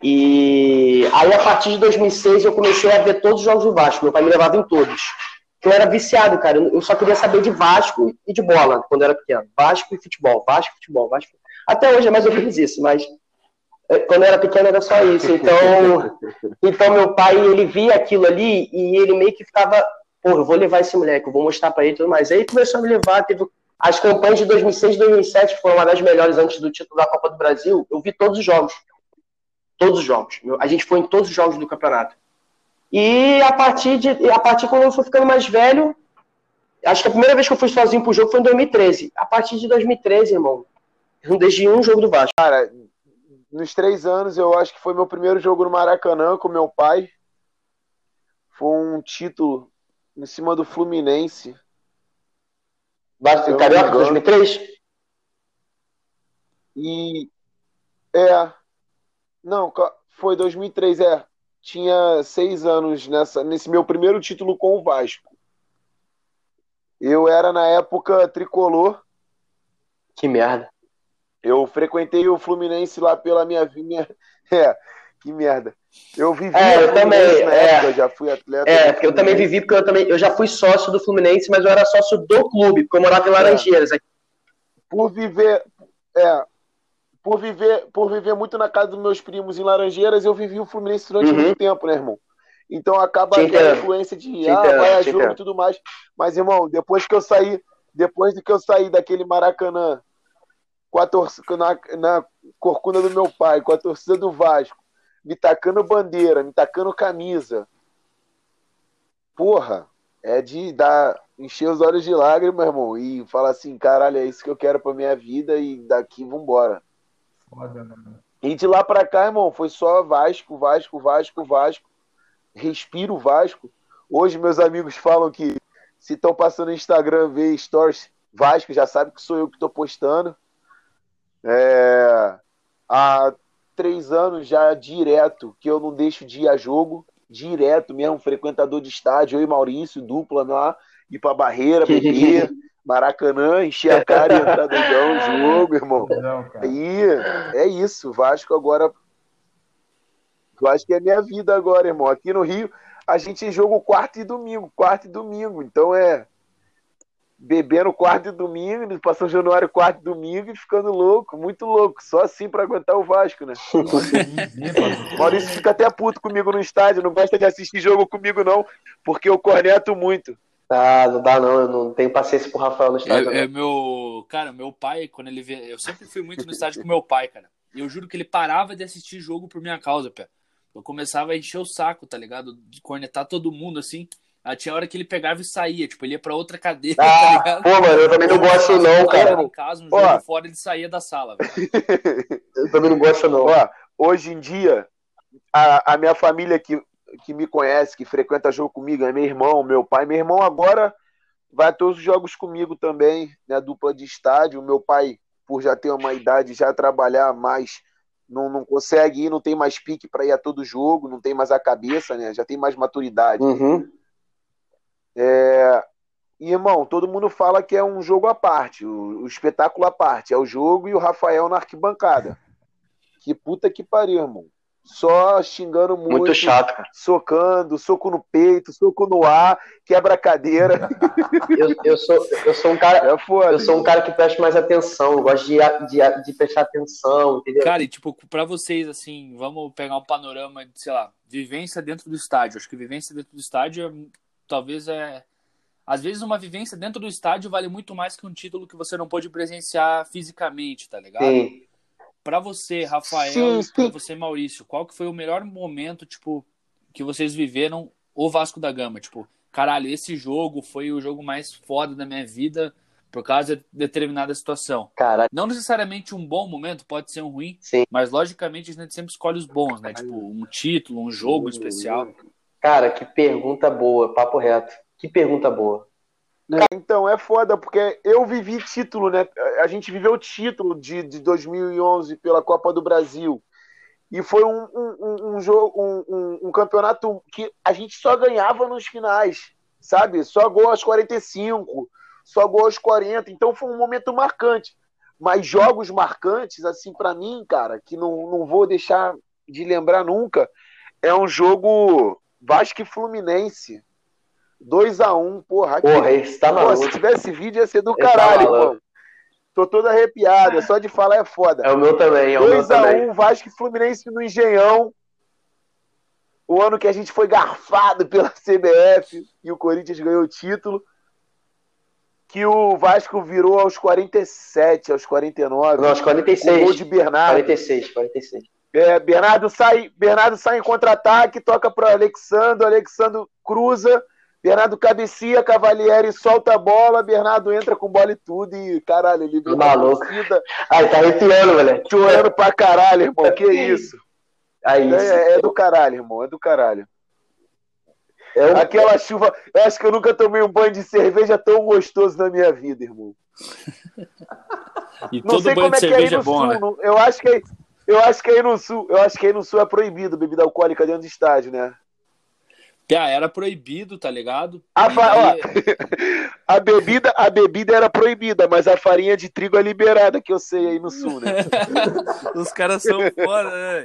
E aí, a partir de 2006, eu comecei a ver todos os jogos do Vasco. Meu pai me levava em todos. Eu era viciado, cara. Eu só queria saber de Vasco e de bola quando eu era pequeno. Vasco e futebol. Vasco e futebol. Vasco. Até hoje é mais ou menos isso, mas é, quando eu era pequeno era só isso. Então, (laughs) então meu pai, ele via aquilo ali e ele meio que ficava, pô, eu vou levar esse moleque, eu vou mostrar para ele e tudo mais. Aí começou a me levar, teve as campanhas de 2006 e 2007 que foram uma das melhores antes do título da Copa do Brasil. Eu vi todos os jogos. Todos os jogos. A gente foi em todos os jogos do campeonato. E a partir de a partir quando eu fui ficando mais velho, acho que a primeira vez que eu fui sozinho pro jogo foi em 2013. A partir de 2013, irmão, deixei um jogo do Vasco. Cara, nos três anos, eu acho que foi meu primeiro jogo no Maracanã com meu pai. Foi um título em cima do Fluminense. Vasco Carioca 2003? E é, não, foi 2003, é. Tinha seis anos nessa, nesse meu primeiro título com o Vasco. Eu era, na época, tricolor. Que merda. Eu frequentei o Fluminense lá pela minha vinha. (laughs) É, que merda. Eu vivi. É, eu também. É, época, já fui atleta. É, porque eu também vivi, porque eu também. Eu já fui sócio do Fluminense, mas eu era sócio do clube, porque eu morava em Laranjeiras. É. Por viver. É, por viver, por viver muito na casa dos meus primos em Laranjeiras, eu vivi o Fluminense durante uhum. muito tempo, né, irmão? Então acaba a influência de ah, vai a jogo e tudo mais. Mas, irmão, depois que eu saí, depois de que eu saí daquele Maracanã com a torcida na, na corcunda do meu pai, com a torcida do Vasco, me tacando bandeira, me tacando camisa. Porra, é de dar encher os olhos de lágrimas, irmão, e falar assim, caralho, é isso que eu quero pra minha vida e daqui vambora. Foda, mano. E de lá pra cá, irmão, foi só Vasco, Vasco, Vasco, Vasco. Respiro Vasco. Hoje meus amigos falam que se estão passando no Instagram ver stories Vasco, já sabe que sou eu que tô postando. É... Há três anos já direto que eu não deixo de ir a jogo, direto mesmo, frequentador de estádio, eu e Maurício, dupla lá, ir pra Barreira, beber. (laughs) Maracanã, encher a cara e entrar no jogo, (laughs) irmão. Não, e é isso, Vasco agora. Vasco é minha vida agora, irmão. Aqui no Rio, a gente joga quarto e domingo, quarto e domingo. Então é bebendo quarto e domingo, passando Januário quarto e domingo e ficando louco, muito louco. Só assim para aguentar o Vasco, né? (laughs) Maurício fica até puto comigo no estádio, não gosta de assistir jogo comigo, não, porque eu corneto muito. Ah, não dá não, eu não tenho paciência pro Rafael no estádio. É, é, meu, cara, meu pai, quando ele vê, eu sempre fui muito no estádio com meu pai, cara. E eu juro que ele parava de assistir jogo por minha causa, pé. Eu começava a encher o saco, tá ligado? De cornetar todo mundo assim. Aí tinha hora que ele pegava e saía, tipo, ele ia pra outra cadeira, (laughs) ah, tá ligado? Pô, mano, eu também não gosto não, cara. Em casa, um jogo fora, ele saía da sala, velho. (laughs) eu também não gosto não. Ó, hoje em dia, a, a minha família que que me conhece, que frequenta jogo comigo, é meu irmão, meu pai. Meu irmão agora vai a todos os jogos comigo também, né? Dupla de estádio. Meu pai, por já ter uma idade, já trabalhar mais, não, não consegue ir, não tem mais pique para ir a todo jogo, não tem mais a cabeça, né? Já tem mais maturidade. Uhum. É... E, irmão, todo mundo fala que é um jogo à parte, o, o espetáculo à parte. É o jogo e o Rafael na arquibancada. (laughs) Que puta que pariu, irmão só xingando muito. Muito chato, cara. Socando, soco no peito, soco no ar, quebra a cadeira. (laughs) eu, eu, sou, eu sou um cara. É foda. Eu sou um cara que presta mais atenção, gosto de, de, de prestar atenção, entendeu? Cara, e tipo, pra vocês, assim, vamos pegar um panorama de, sei lá, vivência dentro do estádio. Acho que vivência dentro do estádio é, talvez é. Às vezes uma vivência dentro do estádio vale muito mais que um título que você não pode presenciar fisicamente, tá ligado? Sim. Para você, Rafael, sim, para você, Maurício, qual que foi o melhor momento, tipo, que vocês viveram o Vasco da Gama? Tipo, caralho, esse jogo foi o jogo mais foda da minha vida por causa de determinada situação. Caralho. Não necessariamente um bom momento, pode ser um ruim, sim. mas logicamente a gente sempre escolhe os bons, né? Tipo, um título, um jogo especial. Cara, que pergunta boa, papo reto. Que pergunta boa. Né? Então, é foda, porque eu vivi título, né? A gente viveu o título de, de 2011 pela Copa do Brasil. E foi um, um, um jogo, um, um, campeonato que a gente só ganhava nos finais, sabe? Só gol aos 45, só gol aos 40. Então foi um momento marcante. Mas jogos marcantes, assim, para mim, cara, que não, não vou deixar de lembrar nunca é um jogo Vasco e Fluminense. 2x1, porra. Aqui, Porra, esse tá Pô, maluco. se tivesse vídeo ia ser do Esse tá caralho, maluco. irmão. Tô todo arrepiado, só de falar é foda. É o meu também, é o meu também. 2x1, Vasco e Fluminense no Engenhão. O ano que a gente foi garfado pela (laughs) CBF e o Corinthians ganhou o título. Que o Vasco virou aos 47, aos 49. Não, aos Com gol 46. de Bernardo. 46, 46. É, Bernardo sai, Bernardo sai em contra-ataque, toca para Alexandre, Alexandre cruza, Bernardo cabecia, Cavalieri solta a bola, Bernardo entra com bola e tudo e caralho, ele a Maluco. torcida Ai, tá arrepiando, moleque. chorando pra caralho, irmão. Que isso? Aí, É, é do caralho, irmão, é do caralho. é um- Aquela chuva, eu acho que eu nunca tomei um banho de cerveja tão gostoso na minha vida, irmão. (laughs) E Não todo sei banho como de é que é aí cerveja no é bom, sul. né? não- Eu acho que aí, eu acho que aí no sul, eu acho que aí no sul é proibido bebida alcoólica dentro do estádio, né? Pia, era proibido, tá ligado? A, fa- ó, (laughs) a bebida, a bebida era proibida, mas a farinha de trigo é liberada, que eu sei aí no sul, né? (laughs) Os caras são foda, né?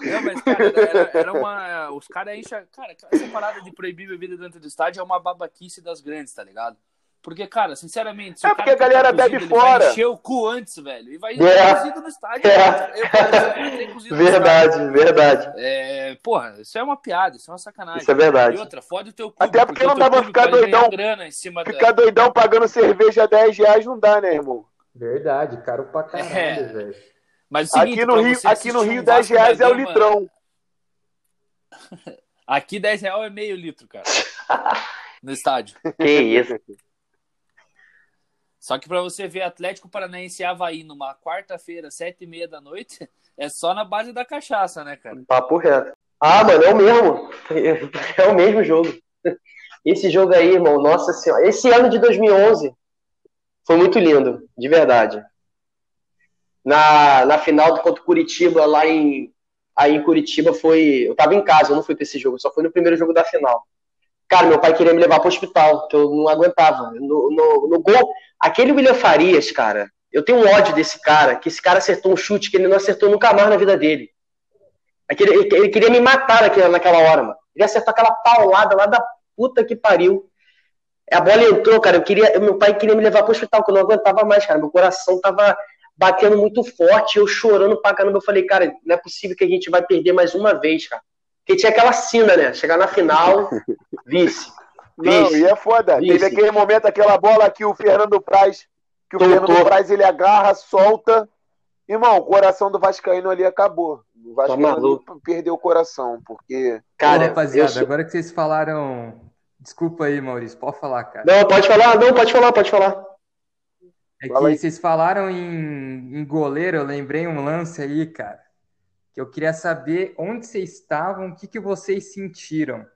Não, mas, cara, era, era uma. Os caras enchem. Cara, essa parada de proibir bebida dentro do estádio é uma babaquice das grandes, tá ligado? Porque, cara, sinceramente. se É o cara porque a quer galera bebe fora. Vai encher o cu antes, velho. E vai É. cozido no estádio. É. Eu, entrei cozido no estádio. Verdade, verdade. É, porra, isso é uma piada, isso é uma sacanagem. Isso é verdade. E outra, fode o teu clube. Até porque não o teu dá pra ficar doidão. grana em cima da... Ficar doidão pagando cerveja 10 reais não dá, né, irmão? Verdade, caro pra caralho, É. velho. Mas é o seguinte, Aqui no Rio, aqui no Rio um 10 Vasco da reais é o litrão. (laughs) Aqui 10 reais é meio litro, cara. (laughs) No estádio. Que (laughs) isso. Só que pra você ver Atlético Paranaense e Havaí numa quarta-feira, sete e meia da noite, (laughs) é só na base da cachaça, né, cara? Papo reto. Ah, mano, é o mesmo. (laughs) É o mesmo jogo. Esse jogo aí, irmão, nossa senhora. Esse ano de 2011 foi muito lindo, de verdade. Na, na final contra o Curitiba, lá em, aí em Curitiba, foi. Eu tava em casa, eu não fui pra esse jogo, só fui no primeiro jogo da final. Cara, meu pai queria me levar pro hospital, que eu não aguentava. No, no, no gol, aquele William Farias, cara, eu tenho um ódio desse cara, que esse cara acertou um chute que ele não acertou nunca mais na vida dele. Aquele, ele, queria me matar naquela, naquela hora, mano. Ele acertou aquela paulada lá da puta que pariu. A bola entrou, cara. Eu queria, meu pai queria me levar pro hospital, que eu não aguentava mais, cara. Meu coração tava batendo muito forte, eu chorando pra caramba. Eu falei, cara, não é possível que a gente vai perder mais uma vez, cara. Porque tinha aquela cena, né? Chegar na final, (laughs) vice. Não, Vice. e é foda. Vice. Teve aquele momento, aquela bola que o Fernando Praz, que o Doutor. Fernando Praz ele agarra, solta. Irmão, o coração do Vascaíno ali acabou. O Vascaíno Tá ali perdeu o coração, porque Cara, Ô, rapaziada, eu agora que vocês falaram. Desculpa aí, Maurício, pode falar, cara. Não, pode falar, não, pode falar, pode falar. É que Fala aí. vocês falaram em, em goleiro, eu lembrei um lance aí, cara, que eu queria saber onde vocês estavam, o que, que vocês sentiram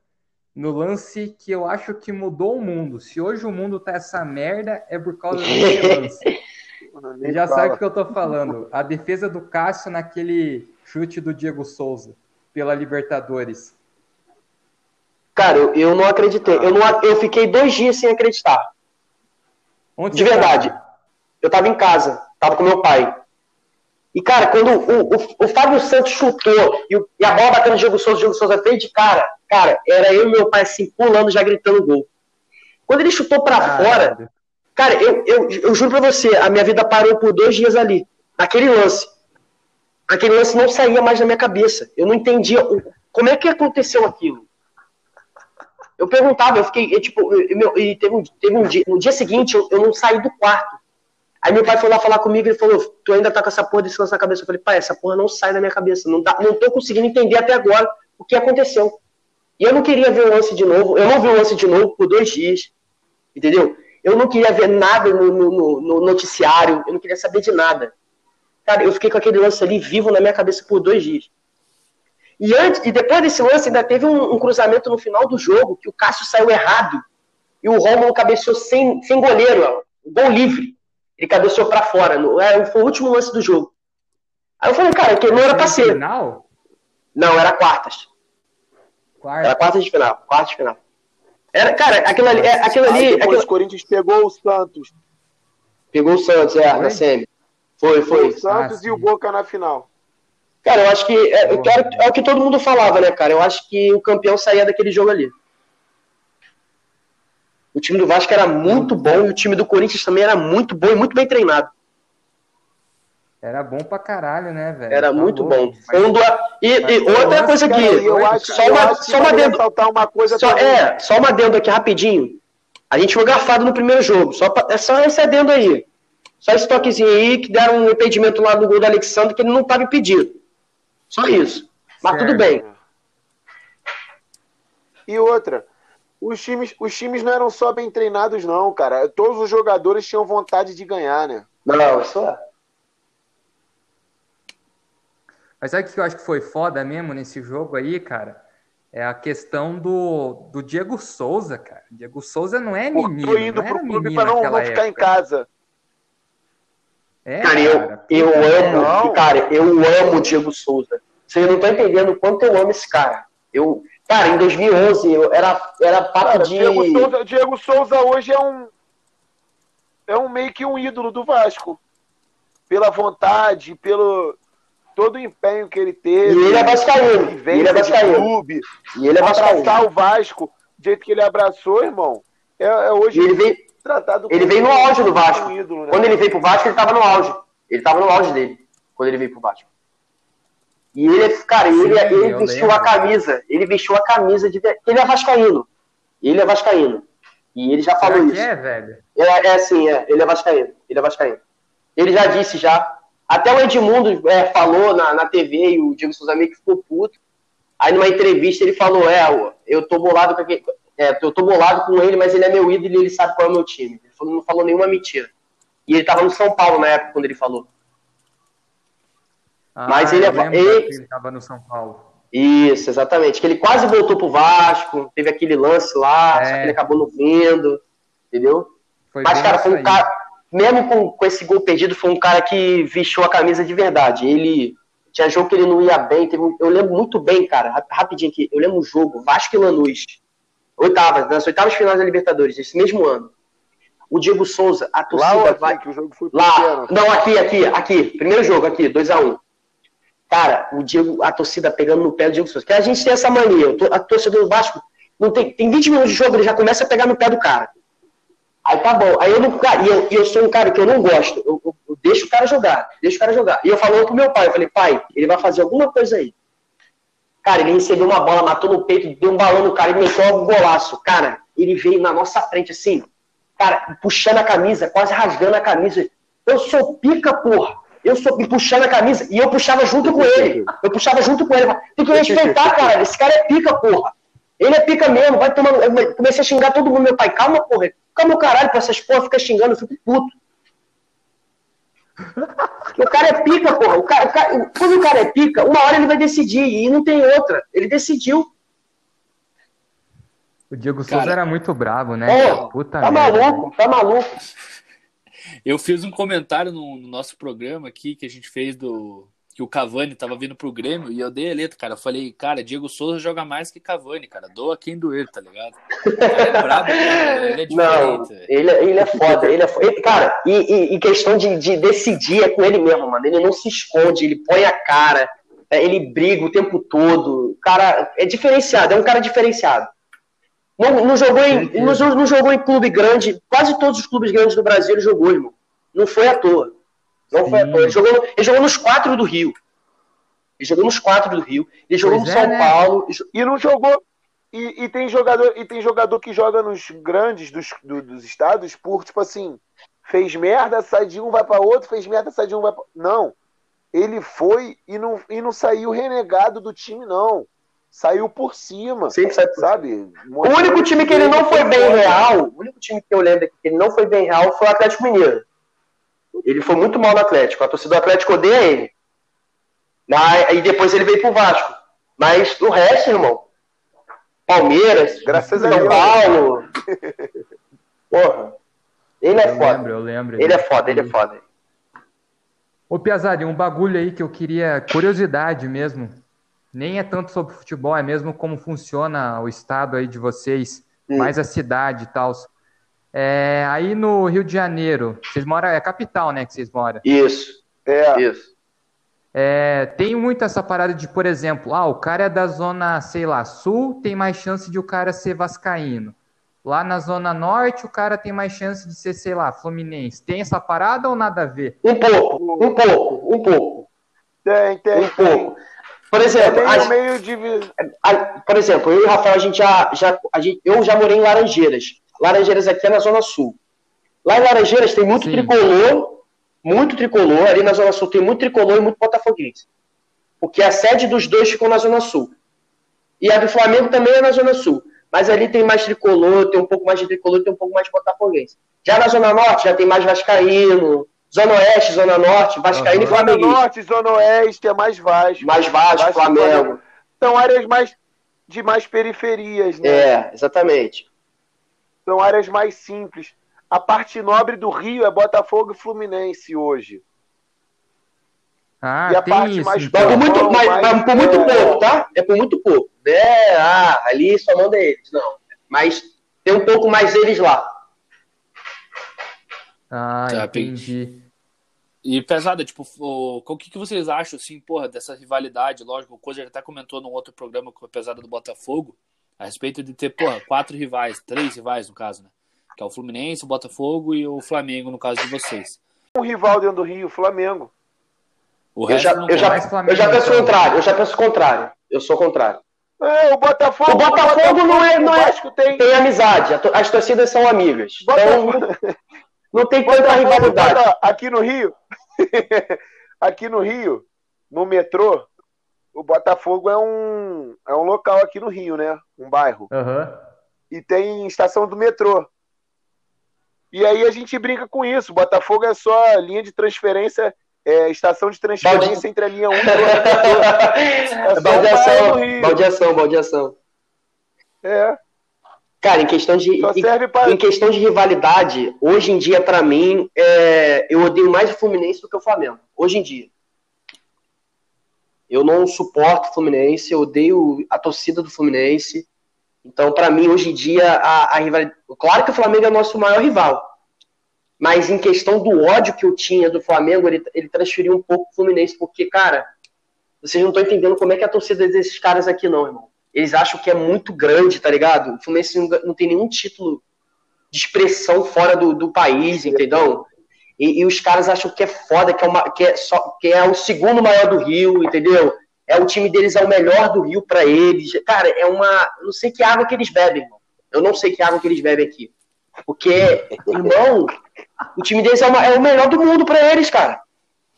no lance que eu acho que mudou o mundo. Se hoje o mundo tá essa merda, é por causa desse (laughs) lance. Você já fala. sabe o que eu tô falando. A defesa do Cássio naquele chute do Diego Souza pela Libertadores. Cara, eu, eu não acreditei. Eu, não, eu fiquei dois dias sem acreditar. Onde De verdade. tava? Eu tava em casa, tava com meu pai. E, cara, quando o, o, o Fábio Santos chutou e, o- e a bola bateu no Diego Souza, o Diego Souza fez de cara, cara, era eu e meu pai assim, pulando, já gritando gol. Quando ele chutou pra fora, Caralho. cara, eu, eu, eu juro pra você, a minha vida parou por dois dias ali, naquele lance. Aquele lance não saía mais da minha cabeça. Eu não entendia o- como é que aconteceu aquilo. Eu perguntava, eu fiquei, eu, tipo, eu- meu, e teve um, teve um dia, no dia seguinte eu, eu não saí do quarto. Aí meu pai foi lá falar comigo e falou: Tu ainda tá com essa porra desse lance na cabeça? Eu falei: Pai, essa porra não sai da minha cabeça. Não, dá, não tô conseguindo entender até agora o que aconteceu. E eu não queria ver o lance de novo. Eu não vi o lance de novo por dois dias. Entendeu? Eu não queria ver nada no, no- no- no noticiário. Eu não queria saber de nada. Cara, eu fiquei com aquele lance ali vivo na minha cabeça por dois dias. E, antes, e depois desse lance, ainda teve um, um cruzamento no final do jogo, que o Cássio saiu errado. E o Romulo cabeceou sem, sem goleiro, ó, gol livre. Ele cabeceou pra fora. No, é, foi o último lance do jogo. Aí eu falei, cara, que não era pra ser. Final? Não, era quartas. Era quartas de final. Quartas de final. Era, cara, aquilo ali. É, aquilo ali depois aquilo- o Corinthians pegou o Santos. Pegou o Santos, é, Foi? na semi. Foi, foi. o Santos Ah, e o sim. Boca na final. Cara, eu acho que é, eu quero, é o que todo mundo falava, né, cara? Eu acho que o campeão saía daquele jogo ali. O time do Vasco era muito bom e o time do Corinthians também era muito bom e muito bem treinado. Era bom pra caralho, né, velho? Era tá muito louco. bom. Fundo a... E, e outra coisa aqui, eu acho, só uma, acho só uma dentro, uma coisa só, é, só uma dentro aqui rapidinho. A gente foi garfado no primeiro jogo, só pra, é só esse adendo aí. Só esse toquezinho aí que deram um impedimento lá do gol do Alexandre que ele não estava impedido. Só isso. Mas certo. tudo bem. E outra, os times, os times não eram só bem treinados, não, cara. Todos os jogadores tinham vontade de ganhar, né? Não, isso é. Mas sabe o que eu acho que foi foda mesmo nesse jogo aí, cara? É a questão do, do Diego Souza, cara. Diego Souza não é menino. Tô indo não pro clube pra não, não ficar em casa. É, cara, eu, cara, eu amo, não. cara, eu amo o Diego Souza. Você não tá entendendo o quanto eu amo esse cara. Eu, cara, em 2011 eu era, era papo cara, de. Diego Souza, Diego Souza hoje é um. É um meio que um ídolo do Vasco. Pela vontade, pelo todo o empenho que ele teve. E ele é vascaíno. E ele é vascaíno. Clube, e ele é vascaíno. Abraçar o Vasco do jeito que ele abraçou, irmão. É, é hoje ele veio, tratado Ele veio no auge do Vasco. Um ídolo, né? Quando ele veio pro Vasco, ele tava no auge. Ele tava no auge dele. Quando ele veio pro Vasco. E ele, cara, Sim, ele, ele vestiu lembro. a camisa. Ele vestiu a camisa de. Ele é vascaíno. Ele é vascaíno. E ele já falou isso. é, velho? É, é assim, é. Ele é vascaíno. Ele é vascaíno. Ele já disse já até o Edmundo é, falou na, na TV e o Diego Souza meio que ficou puto. Aí numa entrevista ele falou: É, eu tô bolado com aquele, é, eu tô bolado com ele, mas ele é meu ídolo e ele sabe qual é o meu time. Ele falou, não falou nenhuma mentira. E ele tava no São Paulo na época quando ele falou. Ah, mas ele, é ele, ele tava no São Paulo. Isso, exatamente. Que ele quase voltou pro Vasco, teve aquele lance lá, é. só que ele acabou não vindo, entendeu? Foi mas, cara, foi um cara mesmo com, com esse gol perdido, foi um cara que vestiu a camisa de verdade. Ele tinha jogo que ele não ia bem. Um, eu lembro muito bem, cara, rapidinho aqui. Eu lembro um jogo, Vasco e Lanús. Oitavas, nas oitavas finais da Libertadores, esse mesmo ano. O Diego Souza, a torcida lá, vai. Que o jogo foi lá, pequeno. não, aqui, aqui, aqui. Primeiro jogo, aqui, 2x1. Um. Cara, o Diego, a torcida pegando no pé do Diego Souza. Que a gente tem essa mania. A torcida do Vasco não tem, tem 20 minutos de jogo, ele já começa a pegar no pé do cara. Aí tá bom. Aí eu não. E eu, eu sou um cara que eu não gosto. Eu, eu, eu, deixo o cara jogar. Deixo o cara jogar. E eu falando pro meu pai, eu falei, pai, ele vai fazer alguma coisa aí. Cara, ele recebeu uma bola, matou no peito, deu um balão no cara e meteu um golaço. Cara, ele veio na nossa frente assim, cara, puxando a camisa, quase rasgando a camisa. Eu sou pica, porra. Eu sou puxando a camisa e eu puxava junto com ele. Eu puxava junto com ele. Tem que respeitar, cara. Esse cara é pica, porra. Ele é pica mesmo, vai tomando. Eu comecei a xingar todo mundo, meu pai. Calma, porra. Calma o caralho pra essas porra, fica xingando, eu fico puto. o cara é pica, porra. O cara, o cara, quando o cara é pica, uma hora ele vai decidir e não tem outra. Ele decidiu. O Diego Souza cara, era muito bravo, né? É, Puta tá merda, maluco, tá maluco. Eu fiz um comentário no, no nosso programa aqui que a gente fez do que o Cavani tava vindo pro Grêmio e eu dei a letra, cara. Eu falei, cara, Diego Souza joga mais que Cavani, cara. Doa quem doer, tá ligado? Ele é brabo, cara. Ele é diferente. Não, ele, é, ele é foda, ele é foda. Ele, cara, e, e, e, questão de, de decidir é com ele mesmo, mano. Ele não se esconde, ele põe a cara, é, ele briga o tempo todo. Cara, é diferenciado, é um cara diferenciado. Não, não, jogou em, não, não jogou em clube grande, quase todos os clubes grandes do Brasil ele jogou, irmão. Não foi à toa. Não Sim. foi à toa. Ele jogou, ele jogou nos quatro do Rio. Ele jogou nos quatro do Rio. Ele jogou pois no é, São né? Paulo. E não jogou. E, e, tem jogador, e tem jogador que joga nos grandes dos, do, dos estados por, tipo assim, fez merda, sai de um, vai para outro, fez merda, sai de um, vai pra... Não. Ele foi e não, e não saiu renegado do time, não. Saiu por cima. Sempre sai por sabe? O único time que ele não foi bem real, o único time que eu lembro que ele não foi bem real foi o Atlético Mineiro. Ele foi muito mal no Atlético. A torcida do Atlético odeia ele. Aí depois ele veio pro Vasco. Mas o resto, irmão. Palmeiras, graças São a Deus. Paulo. (laughs) Porra. Ele é eu foda. Lembro, eu lembro. Ele é foda, ele é foda. Ô Piazade, um bagulho aí que eu queria, curiosidade mesmo. Nem é tanto sobre futebol, é mesmo como funciona o estado aí de vocês, hum. mais a cidade e tal. É, aí no Rio de Janeiro, vocês moram, é capital, né, que vocês moram? Isso. É. Isso. É, tem muito essa parada de, por exemplo, ah, o cara é da zona, sei lá, sul, tem mais chance de o cara ser vascaíno. Lá na Zona Norte, o cara tem mais chance de ser, sei lá, Fluminense. Tem essa parada ou nada a ver? Um pouco, um pouco, um pouco. Tem, tem, um pouco. Por exemplo, é a, meio de... a, por exemplo, eu e o Rafael, a gente já, já a gente, eu já morei em Laranjeiras. Laranjeiras aqui é na Zona Sul. Lá em Laranjeiras tem muito Sim. tricolor, muito tricolor. Ali na Zona Sul tem muito tricolor e muito botafoguense. Porque a sede dos dois ficou na Zona Sul. E a do Flamengo também é na Zona Sul. Mas ali tem mais tricolor, tem um pouco mais de tricolor, tem um pouco mais de botafoguense. Já na Zona Norte já tem mais vascaíno, Zona Oeste, Zona Norte, Vascaíno uhum. e Flamengo. Zona Norte, Zona Oeste é mais Vasco. Mais Vasco, Vasco Flamengo. São áreas mais de mais periferias, né? É, exatamente. São áreas mais simples. A parte nobre do Rio é Botafogo e Fluminense hoje. Ah, e a parte isso, mais, então. por muito, mais, mais, por muito é... pouco, tá? É por muito pouco. É, ah, ali só manda eles. Não. Mas tem um pouco mais eles lá. Ah, tá, entendi. E pesada, tipo, o, o que, que vocês acham, assim, porra, dessa rivalidade? Lógico, o Cozer até comentou num outro programa com a pesada do Botafogo, a respeito de ter, porra, quatro rivais, três rivais no caso, né? Que é o Fluminense, o Botafogo e o Flamengo, no caso de vocês. Um rival dentro do Rio, o Flamengo. O eu já, eu, já, eu já penso o contrário, eu já penso o contrário. Eu sou o contrário. É, o Botafogo. O Botafogo, o Botafogo não é. Não é tem... tem amizade. As torcidas são amigas. Então, não tem tanta rivalidade. Aqui no Rio. (laughs) aqui no Rio, no metrô, o Botafogo é um, é um local aqui no Rio, né? Um bairro. Uhum. E tem estação do metrô. E aí a gente brinca com isso. O Botafogo é só linha de transferência é, estação de transferência Balde... entre a linha 1 e a outra. (laughs) É baldeação, baldeação, baldeação. É. Cara, em questão de pra... em questão de rivalidade, hoje em dia para mim, é, eu odeio mais o Fluminense do que o Flamengo. Hoje em dia. Eu não suporto o Fluminense, eu odeio a torcida do Fluminense. Então, para mim, hoje em dia, a, a rivalidade. Claro que o Flamengo é o nosso maior rival. Mas em questão do ódio que eu tinha do Flamengo, ele, ele transferiu um pouco o Fluminense, porque, cara, vocês não estão entendendo como é que é a torcida desses caras aqui, não, irmão. Eles acham que é muito grande, tá ligado? O Fluminense não, tem nenhum título de expressão fora do, do país, entendeu? E, e, os caras acham que é foda, que é, uma, que, é só, que é o segundo maior do Rio, entendeu? É o time deles é o melhor do Rio para eles. Cara, é uma. Eu não sei que água que eles bebem, irmão. Eu não sei que água que eles bebem aqui. Porque, irmão, o time deles é, uma, é o melhor do mundo para eles, cara.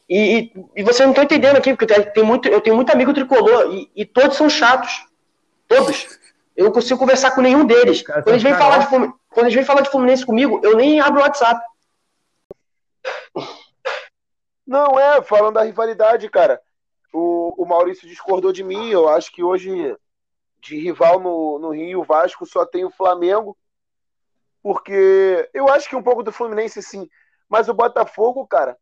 E, e, e vocês não estão entendendo aqui, porque tem muito, eu tenho muito amigo tricolor e, e, todos são chatos. Todos. Eu não consigo conversar com nenhum deles. Quando eles, vêm falar de, quando eles vêm falar de Fluminense comigo, eu nem abro o WhatsApp. Não, é, falando da rivalidade, cara. O, o Maurício discordou de mim. Eu acho que hoje, de rival no, no Rio, o Vasco só tem o Flamengo porque eu acho que um pouco do Fluminense sim, mas o Botafogo, cara,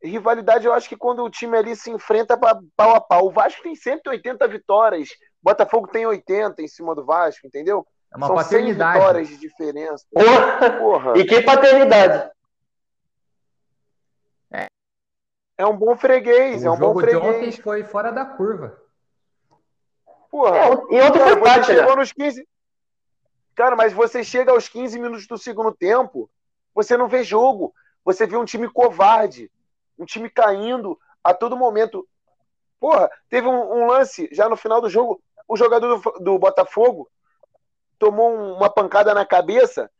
rivalidade eu acho que quando o time ali se enfrenta pau a pau. O Vasco tem 180 vitórias, Botafogo tem 80 em cima do Vasco, entendeu? É uma São paternidade. 100 vitórias de diferença. Porra. Porra. E que paternidade? É. É um bom freguês, o é um bom freguês. Jogo de ontem foi fora da curva. Porra. É, e outro cara, foi parte, chegou né? nos 15, Cara, mas você chega aos 15 minutos do segundo tempo, você não vê jogo. Você vê um time covarde, um time caindo a todo momento. Porra, teve um, um lance já no final do jogo, o jogador do, do Botafogo tomou um, uma pancada na cabeça,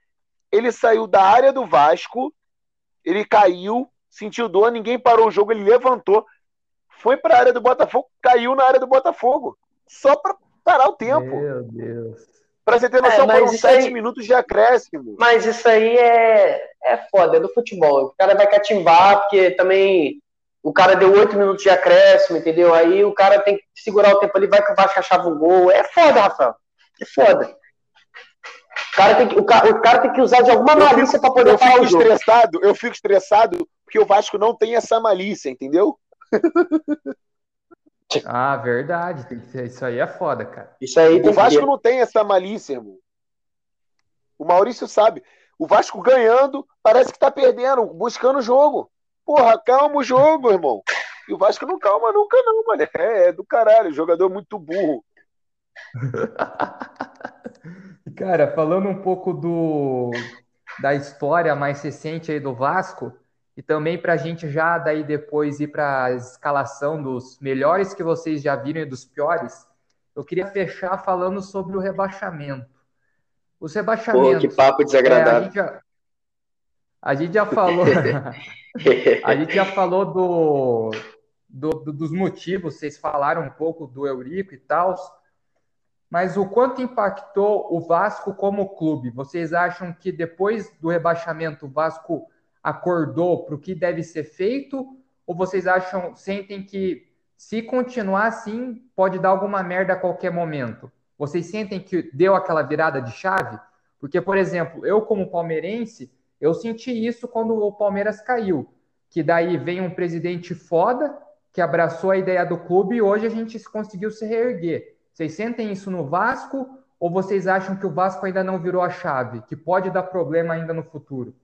ele saiu da área do Vasco, ele caiu, sentiu dor, ninguém parou o jogo, ele levantou, foi para a área do Botafogo, caiu na área do Botafogo, só para parar o tempo. Meu Deus. Pra você ter noção, é, foram sete aí... minutos de acréscimo. Mas isso aí é, é foda, é do futebol. O cara vai catimbar, porque também o cara deu oito minutos de acréscimo, entendeu? Aí o cara tem que segurar o tempo ali, vai que o Vasco achava o gol. É foda, Rafael. É foda. O cara tem que, o cara, o cara tem que usar de alguma malícia para poder eu fico estressado, Eu fico estressado porque o Vasco não tem essa malícia, entendeu? (laughs) Ah, verdade. Isso aí é foda, cara. Isso aí o Vasco que... não tem essa malícia, irmão. O Maurício sabe. O Vasco ganhando, parece que tá perdendo, buscando o jogo. Porra, calma o jogo, irmão. E o Vasco não calma nunca, não, mano. É, é do caralho, jogador muito burro. (laughs) Cara, falando um pouco do, da história mais recente aí do Vasco, e também para a gente já daí depois ir para a escalação dos melhores que vocês já viram e dos piores, eu queria fechar falando sobre o rebaixamento. Os rebaixamentos. Pô, que papo desagradável. É, a, gente já, a gente já falou. (laughs) a gente já falou do, do, do, dos motivos, vocês falaram um pouco do Eurico e tal. Mas o quanto impactou o Vasco como clube? Vocês acham que depois do rebaixamento o Vasco acordou para o que deve ser feito? Ou vocês acham, sentem que se continuar assim, pode dar alguma merda a qualquer momento? Vocês sentem que deu aquela virada de chave? Porque, por exemplo, eu como palmeirense, eu senti isso quando o Palmeiras caiu, que daí vem um presidente foda que abraçou a ideia do clube e hoje a gente conseguiu se reerguer. Vocês sentem isso no Vasco ou vocês acham que o Vasco ainda não virou a chave, que pode dar problema ainda no futuro?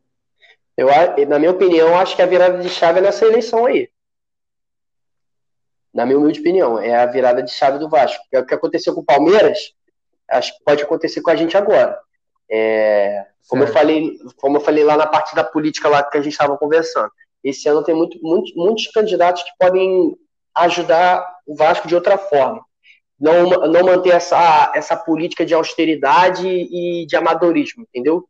Eu, na minha opinião, acho que a virada de chave é nessa eleição aí. Na minha humilde opinião, é a virada de chave do Vasco. É o que aconteceu com o Palmeiras, acho que pode acontecer com a gente agora. É, como, eu falei, como eu falei lá na parte da política lá que a gente estava conversando, esse ano tem muito, muito, muitos candidatos que podem ajudar o Vasco de outra forma. Não, não manter essa, essa política de austeridade e de amadorismo, entendeu?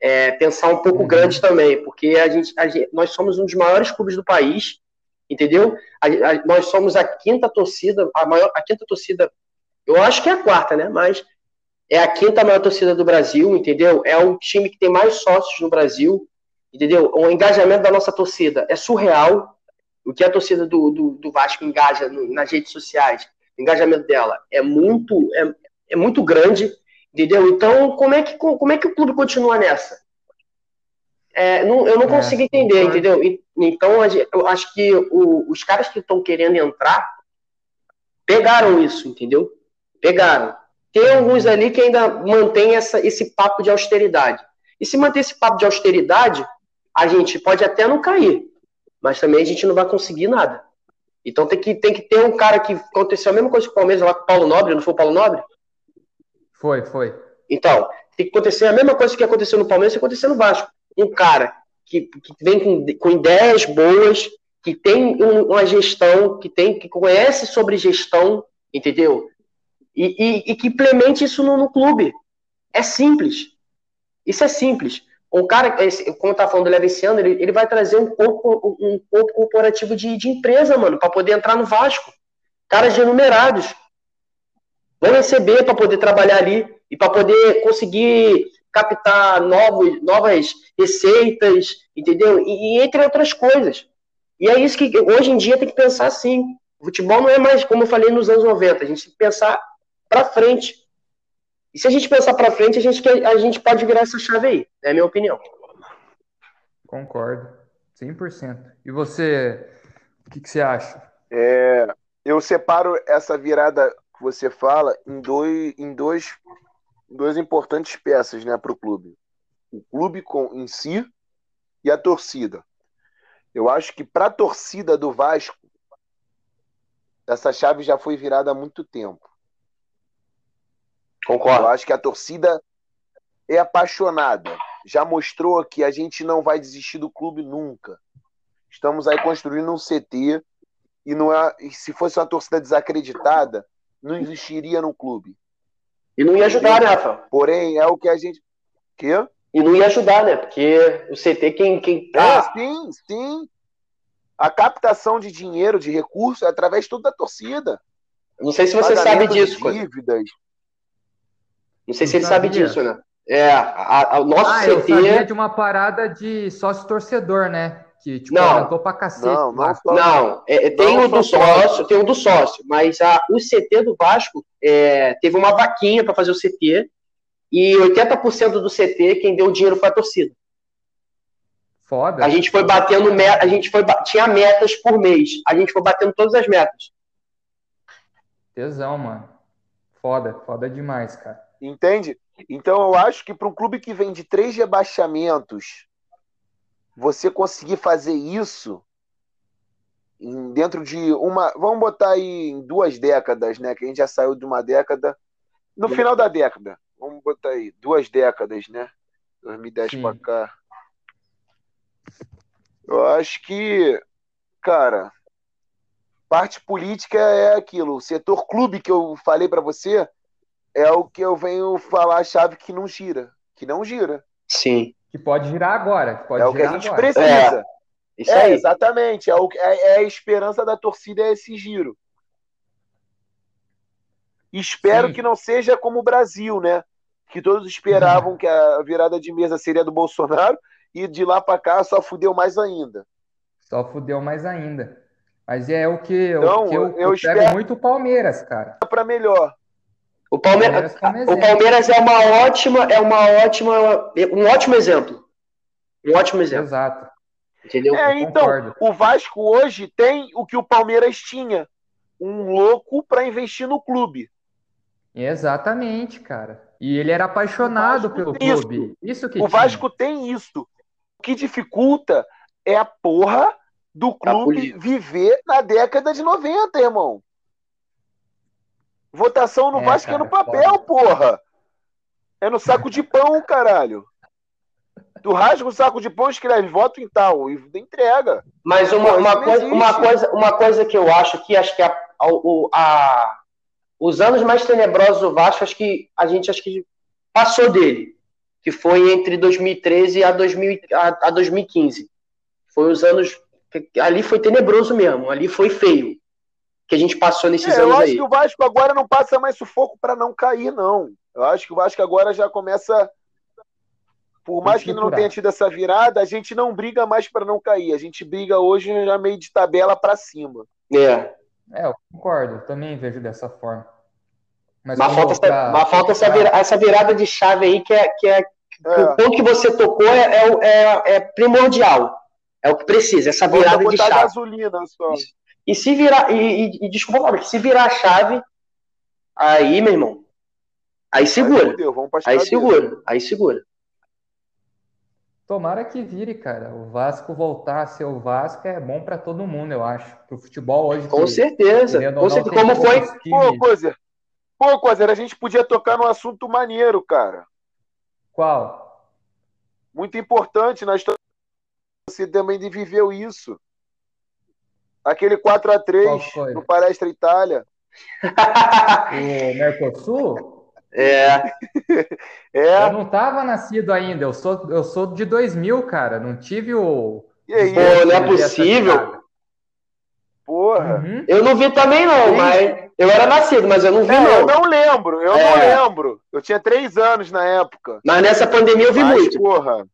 É, pensar um pouco uhum. grande também, porque a gente, a gente, nós somos um dos maiores clubes do país, entendeu? A, a, nós somos a quinta torcida, a, maior, a quinta torcida, eu acho que é a quarta, né? Mas é a quinta maior torcida do Brasil, entendeu? É o time que tem mais sócios no Brasil, entendeu? O engajamento da nossa torcida é surreal. O que a torcida do, do, do Vasco engaja no, nas redes sociais, o engajamento dela é muito, é, é muito grande, entendeu? Então, como é que, como é que o clube continua nessa? É, não, eu não é, consigo entender, entendeu? Então, eu acho que o, os caras que estão querendo entrar pegaram isso, entendeu? Pegaram. Tem alguns ali que ainda mantém essa, esse papo de austeridade. E se manter esse papo de austeridade, a gente pode até não cair, mas também a gente não vai conseguir nada. Então tem que, tem que ter um cara que aconteceu a mesma coisa com o Palmeiras lá com o Paulo Nobre, não foi o Paulo Nobre? Foi, foi. Então, tem que acontecer a mesma coisa que aconteceu no Palmeiras e acontecer no Vasco. Um cara que, que vem com, com ideias boas, que tem um, uma gestão, que tem que conhece sobre gestão, entendeu? E, e, e que implemente isso no, no, clube. É simples. Isso é simples. Um cara, como tá falando do Levenciano, ele, ele vai trazer um corpo, um corpo corporativo de, de empresa, mano, para poder entrar no Vasco. Caras enumerados. Vão receber para poder trabalhar ali e para poder conseguir captar novos, novas receitas, entendeu? E, e, entre outras coisas. E é isso que hoje em dia tem que pensar assim. O futebol não é mais como eu falei nos anos 90, a gente tem que pensar para frente. E se a gente pensar para frente, a gente, a gente pode virar essa chave aí, é a minha opinião. Concordo, 100%. E você, o que, que você acha? É, eu separo essa virada que você fala em dois, em dois, dois importantes peças né, para o clube. O clube com, em si e a torcida. Eu acho que para a torcida do Vasco, essa chave já foi virada há muito tempo. Concordo. Eu acho que a torcida é apaixonada. Já mostrou que a gente não vai desistir do clube nunca. Estamos aí construindo um CT e não é, e se fosse uma torcida desacreditada, não existiria no clube. E não ia ajudar, né, Rafa? Porém, é o que a gente. Quê? E não ia ajudar, né? Porque o CT, quem, quem tá. É, sim, sim. A captação de dinheiro, de recursos, é através de tudo da torcida. Não sei se você sabe disso. Dívidas. Coisa. Não sei se ele sabe disso, né? É, a, a, o nosso ah, CT. Eu sabia de uma parada de sócio torcedor, né? Que tipo, não, aumentou pra cacete. Não, não, não é, tem não, o do sócio, tem o do sócio, mas a, o CT do Vasco é, teve uma vaquinha para fazer o CT e 80% do CT quem deu o dinheiro foi a torcida. Foda. A gente foi batendo a gente foi tinha metas por mês. A gente foi batendo todas as metas. Tesão, mano. Foda, foda demais, cara. Entende? Então eu acho que para um clube que vem de três rebaixamentos, você conseguir fazer isso, dentro de uma. Vamos botar aí em duas décadas, né? Que a gente já saiu de uma década. No final da década. Vamos botar aí, duas décadas, né? 2010 para cá. Eu acho que, cara, parte política é aquilo. O setor clube que eu falei para você é o que eu venho falar a chave que não gira. Que não gira. Sim. Que pode girar agora. Que pode é o que a gente agora. precisa. É, isso É, aí. exatamente. É, o, é, é a esperança da torcida é esse giro. Espero Sim. que não seja como o Brasil, né? Que todos esperavam que a virada de mesa seria do Bolsonaro e de lá para cá só fudeu mais ainda. Só fudeu mais ainda. Mas é o que, Então, o que eu, eu eu espero- muito o Palmeiras, cara. Para melhor. O Palmeiras, como o. Palmeiras é uma ótima, é uma ótima, um ótimo exemplo. Um ótimo exemplo, Exato. entendeu? É, então, o Vasco hoje tem o que o Palmeiras tinha. Um louco para investir no clube. Exatamente, cara. E ele era apaixonado pelo tem isso. clube. Isso que O tinha. Vasco tem isso. O que dificulta é a porra do clube viver na década de 90, irmão. Votação no É, Vasco é cara, no papel, porra. É no saco de pão, caralho. Tu rasga o saco de pão e escreve voto em tal e entrega. Mas uma, Pô, uma, coisa, uma, coisa, uma coisa que eu acho aqui, acho que a, a- a- os anos mais tenebrosos do Vasco, acho que a gente acho que passou dele, que foi entre 2013 a, 2000, a, a 2015. Foi os anos. que- Ali foi tenebroso mesmo, ali foi feio. Que a gente passou nesses É, eu anos acho aí. que o Vasco agora não passa mais sufoco pra não cair, não. Eu acho que o Vasco agora já começa. Por mais que ele não tenha tido essa virada, a gente não briga mais pra não cair. A gente briga hoje já meio de tabela pra cima. É. É, eu concordo. Eu também vejo dessa forma. Mas, Mas falta, essa, pra- mas falta essa, pra- vira- essa virada de chave aí que é, que é É. o ponto que você tocou é, é, é- é primordial. É o que precisa, essa virada de chave. gasolina só. Isso. E se virar, e, e, e desculpa que se virar a chave, aí, meu irmão, aí Aí segura. vamos pra Aí segura, aí segura. Tomara que vire, cara. O Vasco voltar a ser o Vasco é bom pra todo mundo, eu acho. Pro futebol hoje. Com que, certeza. Com não, certeza. tem Como foi? Pô. Cozer. Pô, Cozer, a gente podia tocar num assunto maneiro, cara. Qual? Muito importante na história. Você também viveu isso. Aquele 4 a Qual 3 foi? no Palestra Itália. (laughs) O Mercosul? É, (laughs) É, Eu não tava nascido ainda. Eu sou, eu sou de 2000, cara. Não tive o. e aí? Pô, não é possível. Porra. Uhum. eu não vi também não, Sim. mas eu era nascido, mas eu não vi É, eu não. não lembro, eu É. não lembro. Eu tinha três anos na época. Mas nessa pandemia eu vi Mas, muito. porra.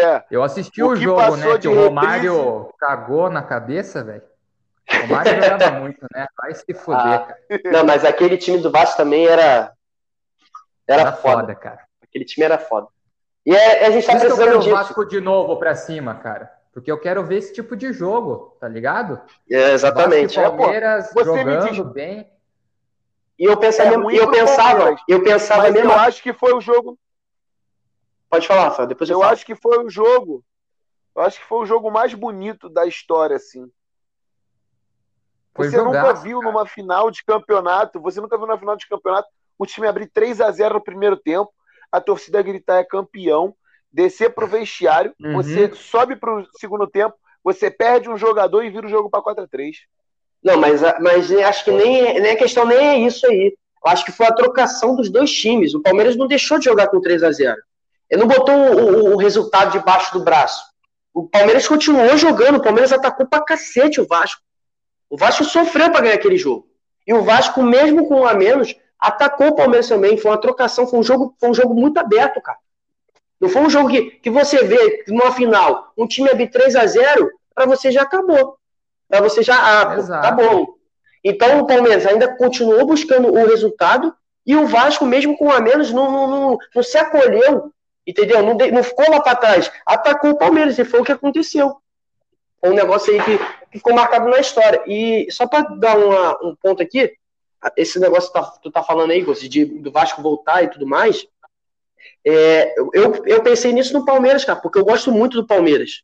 É, Eu assisti O o, jogo, né? Que o Romário cagou na cabeça, velho. O Romário jogava (laughs) muito, né? Vai se fuder, Ah, cara. Não, mas aquele time do Vasco também era era, Era foda. foda, cara. Aquele time era foda. E é- a gente tá Por isso que eu quero precisando o disso. Vasco de novo pra cima, cara. Porque eu quero ver esse tipo de jogo, tá ligado? É, exatamente. Vasco e É, pô, Palmeiras você me jogando diz- bem. E eu pensava, É mesmo- ruim e eu pensava, Palmeiras. eu pensava mas mesmo. eu acho que foi o jogo. Pode falar, Rafael, depois eu, Eu falo. acho que foi o jogo. Eu acho que foi o jogo mais bonito da história, assim. Foi Você nunca viu cara. numa final de campeonato, você nunca viu numa final de campeonato o time abrir 3 a 0 no primeiro tempo, a torcida gritar é campeão, descer pro vestiário, Uhum. você sobe pro segundo tempo, você perde um jogador e vira o jogo para 4 a 3 Não, mas, mas acho que nem, nem a questão nem é isso aí. Eu acho que foi a trocação dos dois times. O Palmeiras não deixou de jogar com 3 a 0 Ele não botou o, o- resultado debaixo do braço. O Palmeiras continuou jogando, o Palmeiras atacou pra cacete o Vasco. O Vasco sofreu pra ganhar aquele jogo. E o Vasco, mesmo com um a menos, atacou o Palmeiras também. Foi uma trocação, foi um jogo, foi um jogo muito aberto, cara. Não foi um jogo que, que você vê numa final, um time abrir 3 a 0 pra você já acabou. Pra você já, ah, Exato. tá bom. Então o Palmeiras ainda continuou buscando o resultado e o Vasco, mesmo com um a menos, não, não, não, não se acolheu, entendeu? Não, não ficou lá pra trás. Atacou o Palmeiras e foi o que aconteceu. Foi um negócio aí que, que ficou marcado na história. E só pra dar uma- um ponto aqui, esse negócio que tá- tu tá falando aí, de, do Vasco voltar e tudo mais, é, eu, eu pensei nisso no Palmeiras, cara, porque eu gosto muito do Palmeiras.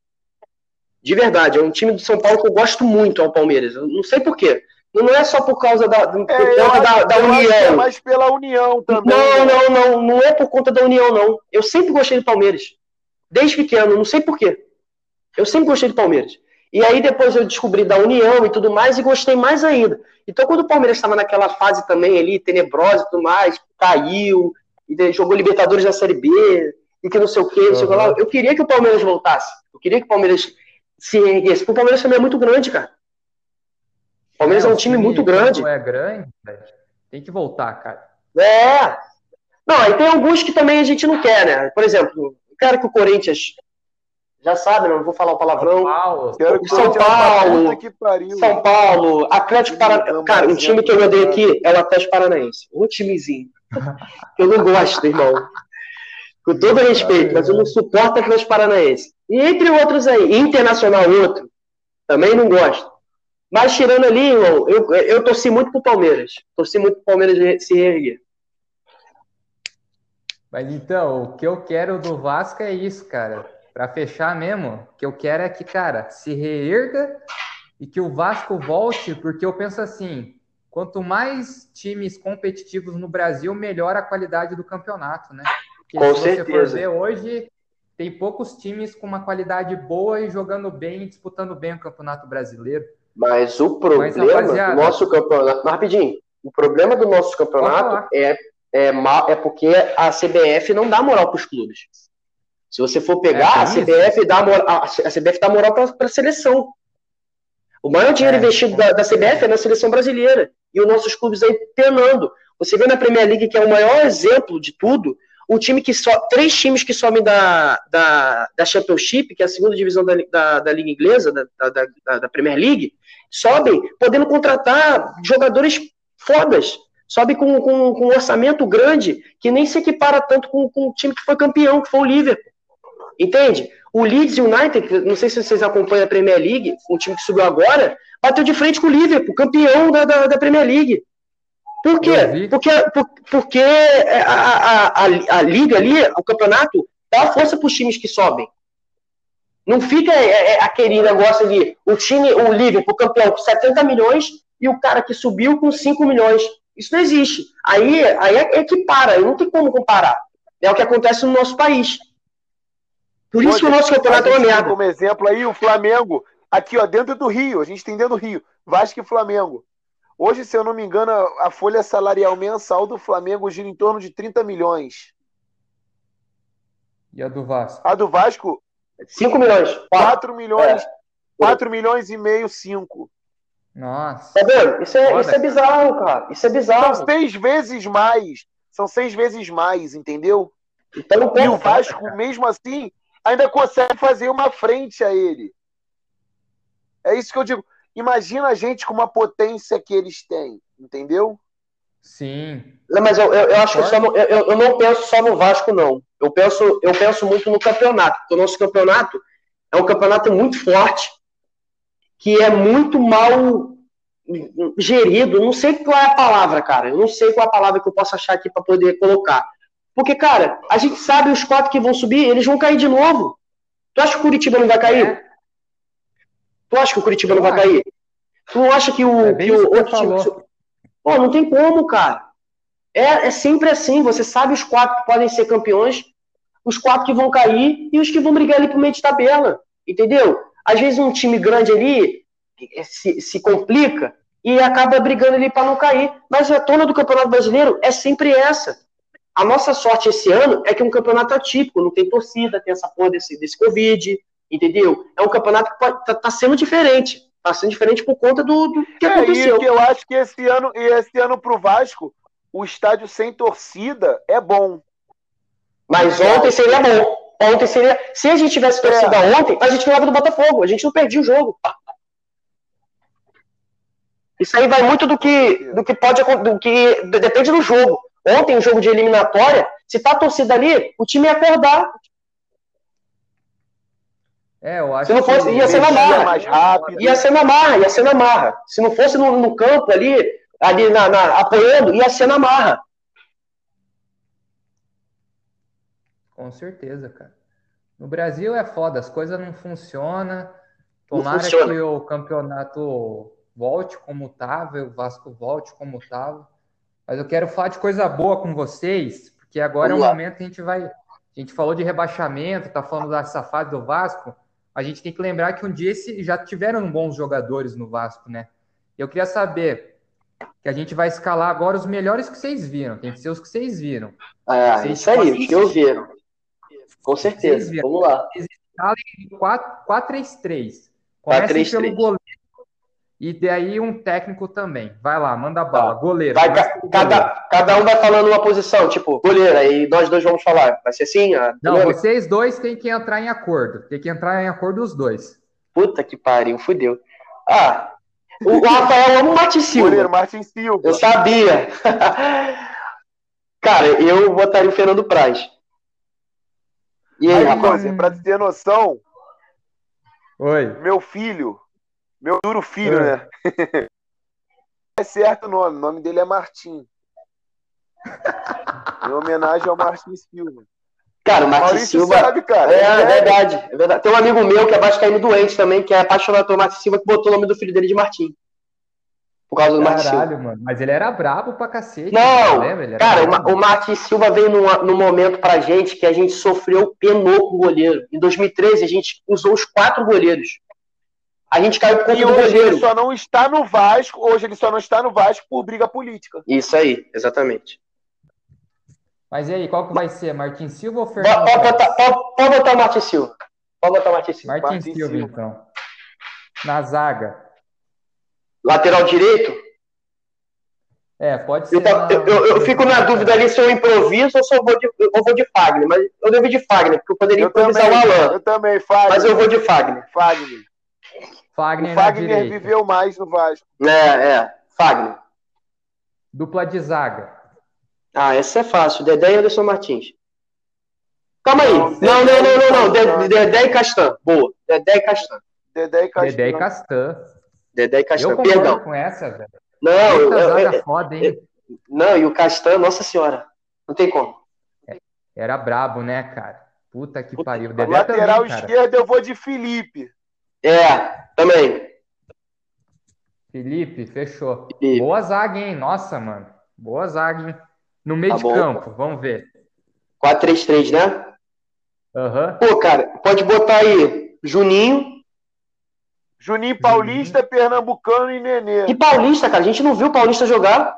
De verdade, é um time do São Paulo que eu gosto muito ao Palmeiras. Eu não sei porquê. Não é só por causa da, por É, conta da, da que é união. mais pela união também. Não, né? não, não. Não é por conta da união, não. Eu sempre gostei do Palmeiras. Desde pequeno, não sei porquê. Eu sempre gostei do Palmeiras. E aí depois eu descobri da união e tudo mais e gostei mais ainda. Então quando o Palmeiras estava naquela fase também ali, tenebrosa e tudo mais, caiu, e jogou Libertadores na Série B, e que não sei o quê, não sei o que lá, eu queria que o Palmeiras voltasse. Eu queria que o Palmeiras se erguesse. Porque o Palmeiras também é muito grande, cara. Palmeiras é, um o time muito grande. quando É grande, velho. Tem que voltar, cara. É. Não, aí tem alguns que também a gente não quer, né? Por exemplo, eu quero que o Corinthians já sabe, não vou falar o palavrão. Paulo, Quero que São o Corinthians vá pra Paulo, pariu. São Paulo, Atlético Paranaense. Cara, um time que eu odeio aqui é o Atlético Paranaense. Um timezinho. (laughs) Eu não gosto, irmão. Com todo respeito, mas eu não suporto Atlético Paranaense. E entre outros aí, Internacional outro, também não gosto. Mas tirando ali, irmão, eu, eu torci muito pro Palmeiras. Torci muito pro Palmeiras se reerguer. Mas então, o que eu quero do Vasco é isso, cara. Pra fechar mesmo, o que eu quero é que, cara, se reerga e que o Vasco volte, porque eu penso assim, quanto mais times competitivos no Brasil, melhor a qualidade do campeonato, né? Porque Com se você for certeza. ver hoje, tem poucos times com uma qualidade boa e jogando bem disputando bem o Campeonato Brasileiro. Mas o problema rapaziada- do nosso campeonato. Mas rapidinho, o problema do nosso campeonato é, é, é porque a CBF não dá moral para os clubes. Se você for pegar, É, a CBF dá moral, a a CBF dá moral para a seleção. O maior dinheiro É, investido da, da CBF é na seleção brasileira. E os nossos clubes aí penando. Você vê na Premier League, que é o maior exemplo de tudo, um time que só. Três times que sobem da, da, da Championship, que é a segunda divisão da, da, da Liga Inglesa, da, da, da- Premier League, sobem podendo contratar jogadores fodas. Sobe com, com, com um orçamento grande que nem se equipara tanto com, com o time que foi campeão, que foi o Liverpool. Entende? O Leeds United, não sei se vocês acompanham a Premier League, um time que subiu agora, bateu de frente com o Liverpool, campeão da, da, da Premier League. Por quê? Porque, por- porque a, a, a, a liga ali, o campeonato, dá força para os times que sobem. Não fica é, é, aquele negócio ali, o time, o Liverpool campeão com 70 milhões e o cara que subiu com 5 milhões. Isso não existe. Aí, aí é, é que para, não tem como comparar. É o que acontece no nosso país. Por isso que o nosso campeonato é uma merda. Como exemplo aí, o Flamengo, aqui ó, dentro do Rio, a gente tem dentro do Rio, Vasco e Flamengo. Hoje, se eu não me engano, a folha salarial mensal do Flamengo gira em torno de 30 milhões. E a do Vasco? A do Vasco, 5 milhões. 4. 4 milhões, É. 4 milhões e meio, 5. Nossa. Tá? Isso é, Foda. isso é bizarro, cara. Isso é São bizarro. seis vezes mais. São seis vezes mais, entendeu? Então, E o Vasco, mesmo assim, ainda consegue fazer uma frente a ele. É isso que eu digo. Imagina a gente com uma potência que eles têm, entendeu? Sim. Não, mas eu, eu, eu acho que no- eu, eu- eu não penso só no Vasco, não. Eu penso, eu penso muito no campeonato. Porque o nosso campeonato é um campeonato muito forte, que é muito mal gerido. Não sei qual é a palavra, cara. Eu não sei qual é a palavra que eu posso achar aqui para poder colocar. Porque, cara, a gente sabe os quatro que vão subir, eles vão cair de novo. Tu acha que o Curitiba não vai cair? É, Tu acha que o Curitiba não vai cair? Tu não acha que o, É que o outro time. Pô, não tem como, cara. É, é sempre assim. Você sabe os quatro que podem ser campeões, os quatro que vão cair e os que vão brigar ali pro meio de tabela. Entendeu? Às vezes um time grande ali eh, se, se complica e acaba brigando ali para não cair. Mas a tona do Campeonato Brasileiro é sempre essa. A nossa sorte esse ano é que é um campeonato atípico, não tem torcida, tem essa porra desse, desse Covid, entendeu? É um campeonato que pode, tá, sendo diferente. Tá sendo diferente por conta do, do que É, aconteceu. e que eu acho que esse ano, e esse ano pro Vasco, o estádio sem torcida é bom. Mas ontem seria bom. Ontem seria. Se a gente tivesse torcida ontem, a gente ganhava do Botafogo. A gente não perdia o jogo. Isso aí vai muito do que, do que pode do que depende do jogo. Ontem, o jogo de eliminatória, se tá a torcida ali, o time ia acordar. É, eu acho Se não que fosse, ia ser na marra. mais rápido. Ia ser na marra, ia ser na marra. Se não fosse no, no campo ali, ali na, na- apoiando, ia ser na marra. Com certeza, cara. No Brasil é foda, as coisas não funcionam. Tomara funciona. que o campeonato volte como estava, o Vasco volte como estava. Mas eu quero falar de coisa boa com vocês, porque agora Vamos é o lá. momento que a gente vai. A gente falou de rebaixamento, tá falando dessa fase do Vasco. A gente tem que lembrar que um dia esse, já tiveram bons jogadores no Vasco, né? Eu queria saber que a gente vai escalar agora os melhores que vocês viram. Tem que ser os que vocês viram. É, Vocês isso aí, os que eu viram. Com certeza. Vocês viram. Vamos lá. Escalem 4-3-3. Comecem 4-3-3. pelo goleiro. E daí um técnico também. Vai lá, manda bala. Goleiro. Vai, ca- pelo goleiro. cada, cada um vai falando uma posição, tipo, goleiro, aí nós dois vamos falar. Vai ser assim? A Não, dinâmica? vocês dois têm que entrar em acordo. Tem que entrar em acordo os dois. Puta que pariu, fudeu. Ah, o, Rafael ama o Mati Silva. Goleiro Martin Silva. Eu sabia. (laughs) Cara, eu botaria o Fernando Praz. E aí, Aí, rapaz? Cozer, pra ter noção, Oi. meu filho, meu duro filho, É. né? (laughs) É certo o nome, o nome dele é Martim. Em homenagem ao Martim Silva. Cara, o Maurício Silva. sabe, cara. É, é Ele verdade, é verdade. Tem um amigo meu que é vascaíno doente também, que é apaixonado pelo Mati Silva, que botou o nome do filho dele de Martim. Por causa do Mati Silva. Caralho, mano. Mas ele era brabo pra cacete. Não, era cara, brabo. o Martin Silva veio num, num momento pra gente que a gente sofreu, penou com o goleiro. Em 2013, a gente usou os quatro goleiros. A gente caiu por conta E do hoje goleiro. ele só não está no Vasco, hoje ele só não está no Vasco por briga política. Isso aí, exatamente. Mas e aí, qual que vai ser? Martin Silva ou Pode, Fernando pode Praz? botar, pode- pode botar o Martin Silva. Pode botar o Martin Silva. Martin, Martin Silva, Silva. então. Na zaga. Lateral direito? É, pode ser. Eu, na- eu, eu- eu fico na dúvida ali se eu improviso ou se eu vou de, eu vou de Fagner. Mas eu devo de Fagner, porque eu poderia Eu improvisar também, o Alan. eu também, Fagner. Mas eu vou de Fagner. Fagner. Fagner O Fagner viveu mais no Vasco. É, é. Fagner. Dupla de zaga. Ah, essa é fácil. Dedé e Anderson Martins. Calma aí. Não, Não, não, Dedé não, e não, Dedé e Castan. Boa. Dedé e Castan. Dedé e Castan. Dedé e Castan. Dedé e Eu Castan. Perdão. com essa, velho. Não, eu, eu- eu- foda, hein? não, e o Castan, nossa senhora. Não tem como. Era brabo, né, cara? Puta que Puta pariu. Dedé Lateral também, cara. esquerdo eu vou de Felipe. É, também. Felipe, fechou. Felipe. Boa zaga, hein? Nossa, mano. Boa zaga, hein? No meio Tá de bom. campo, vamos ver. 4-3-3, né? Aham. Pô, cara, pode botar aí Juninho Juninho Paulista, Pernambucano e Nenê. e Paulista, cara. A gente não viu o Paulista jogar.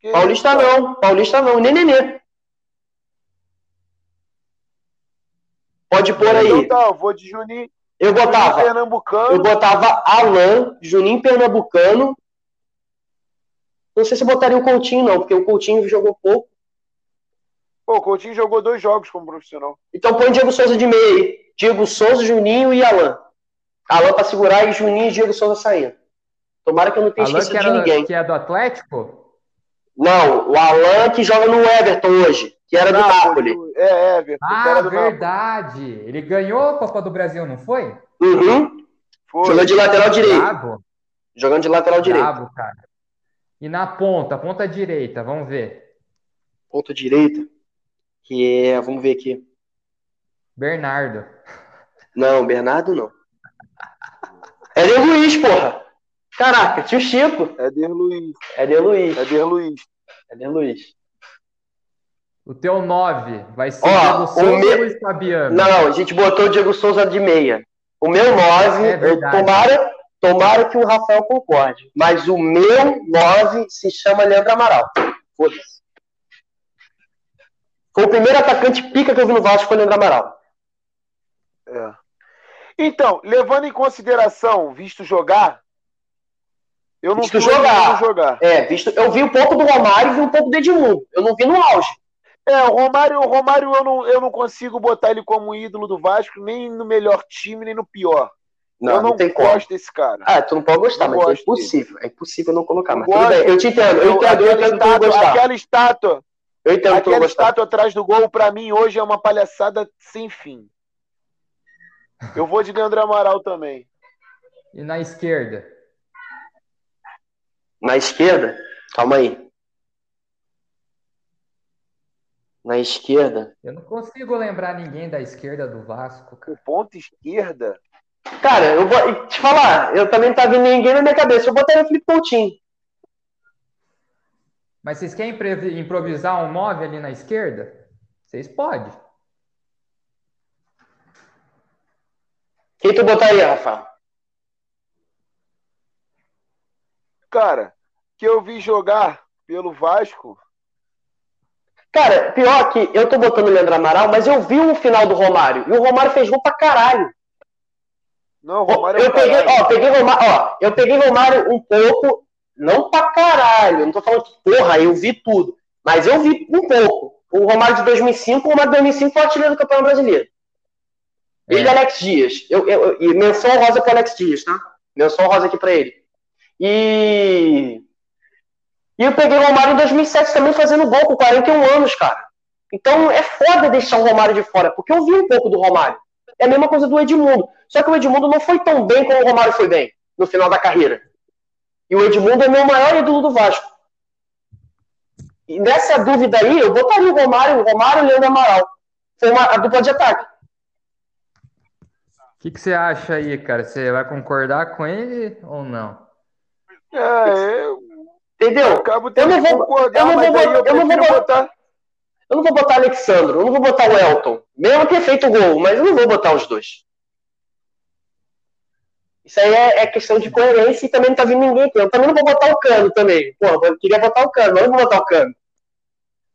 Que Paulista isso, não. Paulista não. Nem Nenê. Pode pôr aí. Então tá, eu vou de Juninho, Eu Juninho botava. Pernambucano. Eu botava Alan, Juninho Pernambucano. Não sei se eu botaria o Coutinho, não, porque o Coutinho jogou pouco. Pô, o Coutinho jogou dois jogos como profissional. Então põe Diego Souza de meio aí. Diego Souza, Juninho e Alan. Alan pra segurar e Juninho e Diego Souza saindo. Tomara que eu não tenha Alan que, esquecido de era, ninguém. que é do Atlético? Não, o Alan que joga no Everton hoje, que era do Napoli. É, Everton, que Ah, era do Napoli. verdade. Ele ganhou a Copa do Brasil, não foi? Uhum. Foi. Jogando de lateral direito. Brabo, Jogando de lateral direito. brabo, cara. E na ponta, ponta direita, vamos ver. Ponta direita. Que é, vamos ver aqui. Bernardo. Não, Bernardo não. É de Luiz, porra. Caraca, tio Chico. Éder Luiz. É de Luiz. Éder Luiz. É de Luiz. O teu 9 vai ser Ó, Diego o Souza meu- ou Luiz Fabiano? Não, a gente botou o Diego Souza de meia. O meu 9, É tomara, tomara que o Rafael concorde. Mas o meu 9 se chama Leandro Amaral. Foda-se. Foi o primeiro atacante pica que eu vi no Vasco, foi o Leandro Amaral. É. Então, levando em consideração, visto jogar, eu não Visto jogar. jogar. É, visto, eu vi um pouco do Romário e vi um pouco do Edmundo. Eu não vi no auge. É, o Romário, o Romário eu, não, eu não consigo botar ele como ídolo do Vasco, nem no melhor time, nem no pior. Não, eu não, não, tem como. gosto desse cara. Ah, tu não pode gostar, Não mas é impossível. É impossível não colocar. Mas gosto. eu te entendo, eu Eu- entendo, eu entendo que tu não estátua, gostar. aquela estátua, Eu entendo aquela gostar. estátua atrás do gol, pra mim, hoje é uma palhaçada sem fim. Eu vou de Leandro Amaral também. E na esquerda? Na esquerda, calma aí. Na esquerda? Eu não consigo lembrar ninguém da esquerda do Vasco, cara. O ponto esquerda. Cara, eu vou te falar, eu também não tá vindo ninguém na minha cabeça. Eu botaria o Felipe Coutinho. Mas vocês querem improvisar um 9 ali na esquerda? Vocês podem. Quem tu botaria, Rafael? Cara, que eu vi jogar pelo Vasco. Cara, pior que eu tô botando o Leandro Amaral, mas eu vi o final do Romário. E o Romário fez gol pra caralho. Não, o Romário é eu um peguei, caralho. ó, peguei Romário, ó, eu peguei Romário um pouco, não pra caralho, eu não tô falando que, porra, eu vi tudo, mas eu vi um pouco. O Romário de 2005, o Romário de 2005 foi o artilheiro do Campeonato Brasileiro. Ele É. e Alex Dias. Eu, eu, eu- e menção rosa pro Alex Dias, tá? Menção rosa aqui pra ele. E. E eu peguei o Romário em 2007 também fazendo gol com 41 anos, cara. Então é foda deixar o Romário de fora, porque eu vi um pouco do Romário. É a mesma coisa do Edmundo. Só que o Edmundo não foi tão bem como o Romário foi bem no final da carreira. E o Edmundo é meu maior ídolo do Vasco. E nessa dúvida aí, eu botaria o Romário, o Romário e o Leandro Amaral. Foi uma, a dupla de ataque. O que, que você acha aí, cara? Você vai concordar com ele ou não? É, eu Entendeu? acabo Eu não que vou- eu não vou botar- eu eu não vou botar- botar. Eu não vou botar Alexandro, eu não vou botar o Elton. Mesmo ter feito gol, mas eu não vou botar os dois. Isso aí é, é questão de coerência e também não tá vindo ninguém aqui. Eu também não vou botar o Cano também. Pô, eu queria botar o Cano, mas eu não vou botar o Cano.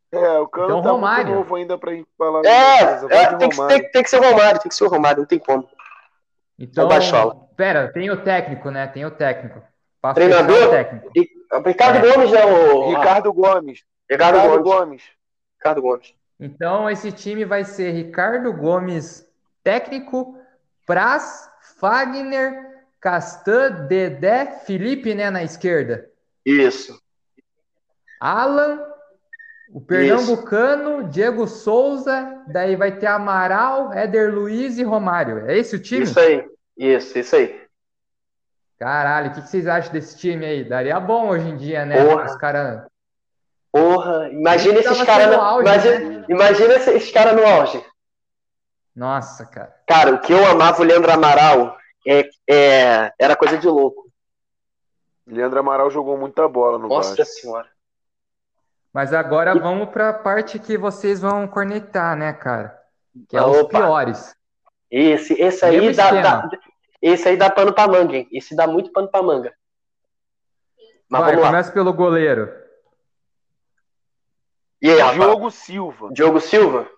É, o Cano Então, tá Romário. muito novo ainda pra gente falar. É, é, tem, que, Romário. tem, tem que ser o Romário, tem que ser o Romário, não tem como. Então, Baixola. pera, tem o técnico, né? Tem o técnico. Pra Treinador? o técnico. E, Ricardo É. Gomes, né? O, Ricardo Gomes. Ricardo, Ricardo Gomes. Gomes. Ricardo Gomes. Então, esse time vai ser Ricardo Gomes, técnico, Praz, Fagner, Castan, Dedé, Felipe, né, na esquerda. Isso. Alan, o Pernambucano, Diego Souza, daí vai ter Amaral, Éder Luiz e Romário. É esse o time? Isso aí. Isso, isso aí. Caralho, o que que vocês acham desse time aí? Daria bom hoje em dia, né? Porra. Os caras. Porra, imagina esses caras. no- auge, Imagina, né? imagina esses caras no auge. Nossa, cara. Cara, o que eu amava o Leandro Amaral é, é- era coisa de louco. Leandro Amaral jogou muita bola no Nossa Vasco. senhora. Mas agora vamos pra parte que vocês vão cornetar, né, cara? Que é Ah, os opa. piores. Esse, esse aí dá, dá- esse aí dá pano pra manga, hein? Esse dá muito pano pra manga. Mas Vai, vamos lá. começa pelo goleiro. E aí? Diogo Silva. Diogo Silva?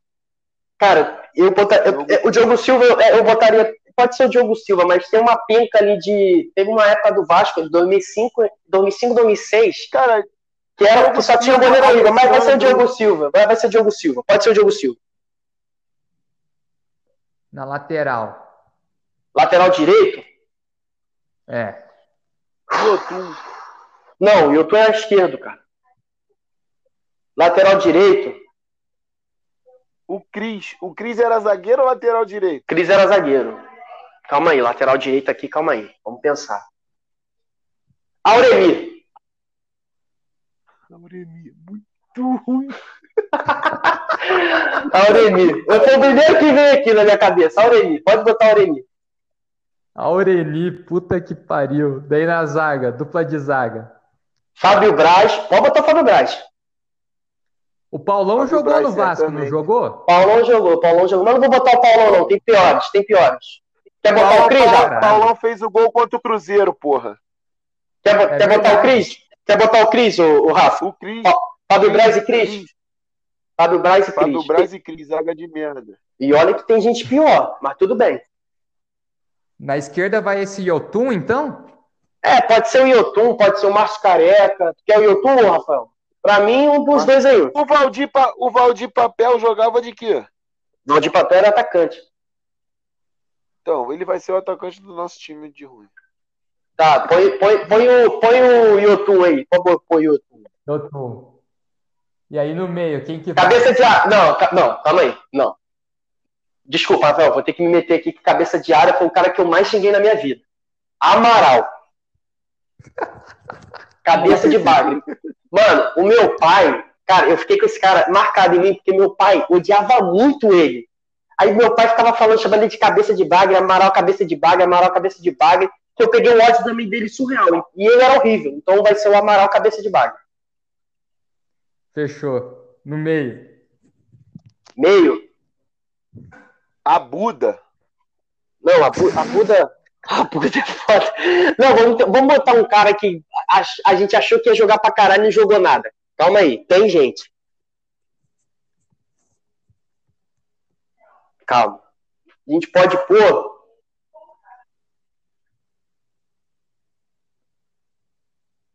Cara, eu botar, eu- o Diogo Silva, eu, eu botaria. Pode ser o Diogo Silva, mas tem uma penca ali de. Teve uma época do Vasco, de 2005, 2005 2006, Cara, que, era, que só tinha o Silva, goleiro Igor, mas vai ser o. Diogo Silva. Vai, vai ser o Diogo Silva. Pode ser o Diogo Silva. Na lateral. Lateral direito? É. Yotun. Não, o Yotun é esquerdo, cara. Lateral direito, O Cris. O Cris era zagueiro ou lateral direito? Cris era zagueiro. Calma aí, lateral direito aqui, calma aí. Vamos pensar. Auremi. Auremi, muito ruim. (laughs) Auremi. Eu foi o primeiro que veio aqui na minha cabeça. Auremi. Pode botar Auremi. Aureli, puta que pariu. Daí na zaga, dupla de zaga. Fábio Braz. Pode botar o Fábio Braz. O Paulão Fábio jogou Braz, no Vasco, não certamente. jogou? Paulão jogou, Paulão jogou. Mas não vou botar o Paulão, não. Tem piores, tem piores. Quer botar Paulão, o Cris, Paulão? Paulão fez o gol contra o Cruzeiro, porra. Quer, É quer botar o. Cris? Quer botar o Cris, o, o Rafa? O Cris. Fábio Braz e Cris? Fábio Braz e Fábio Cris. Braz e Cris, zaga de merda. E olha que tem gente pior, mas tudo bem. Na esquerda vai esse Yotun, então? É, pode ser o Yotun, pode ser o Márcio Careca. Quer o Yotun, Rafael? Pra mim, um dos dois aí. O Valdir, Pa- o Valdir Papel jogava de quê? O de papel era atacante. Então, ele vai ser o atacante do nosso time de ruim. Tá, põe, põe, põe, o, põe o Yotun aí. Por favor, põe o Yotun. Yotun. E aí no meio, quem que vai? Cabeça de área. Não, ca- não, calma aí. Não. Desculpa, Rafael, vou ter que me meter aqui que cabeça de área foi o cara que eu mais xinguei na minha vida. Amaral. Cabeça de bagre. Mano, o meu pai, Cara, eu fiquei com esse cara marcado em mim, porque meu pai odiava muito ele. Aí meu pai ficava falando, chamando ele de cabeça de bagre, Amaral cabeça de bagre, Amaral cabeça de bagre, que eu peguei o ódio também dele surreal. E ele era horrível, então vai ser o Amaral cabeça de bagre. Fechou. No meio. Meio? A Buda. Não, a, Bu- a Buda. (laughs) A Buda é foda. Não, vamos, vamos botar um cara que a, a gente achou que ia jogar pra caralho e não jogou nada. Calma aí, tem gente. Calma. A gente pode pôr.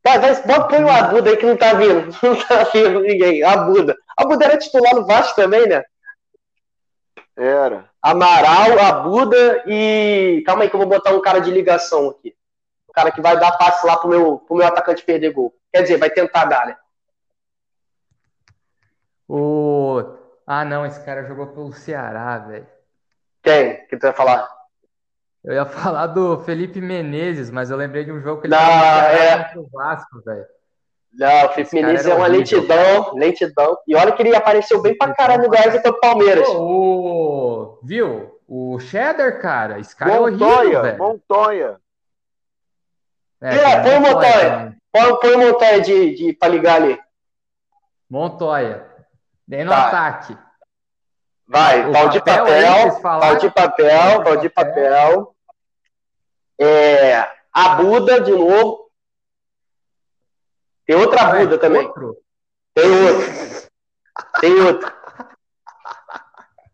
Vai, vai, bota, põe o Abuda aí que não tá vindo. (laughs) Não tá vindo ninguém. Abuda. Abuda era titular no Vasco também, né? Era. Amaral, Abuda e. Calma aí que eu vou botar um cara de ligação aqui. O cara que vai dar passe lá pro meu, pro meu atacante perder gol. Quer dizer, vai tentar dar, né? O... Ah, não, esse cara jogou pelo Ceará, velho. Quem? Que tu vai falar? Eu ia falar do Felipe Menezes, mas eu lembrei de um jogo que ele Ceará é. contra o Vasco, velho. Não, o Felipe Menezes é uma horrível. lentidão, lentidão. E olha que ele apareceu bem pra caralho no Goiás e foi pro Palmeiras. O... Viu? O Cheddar, cara, esse cara é horrível, Montoya, velho. Montoya. É, É, põe o Montoya. Põe, põe o Montanha de, de, pra ligar ali. Montoya. Daí no Tá. ataque. Vai, O pau de papel pau de papel, pau de papel. É, a Buda de novo. Tem outra Ué, Buda também. outro? Tem outro. Tem outro.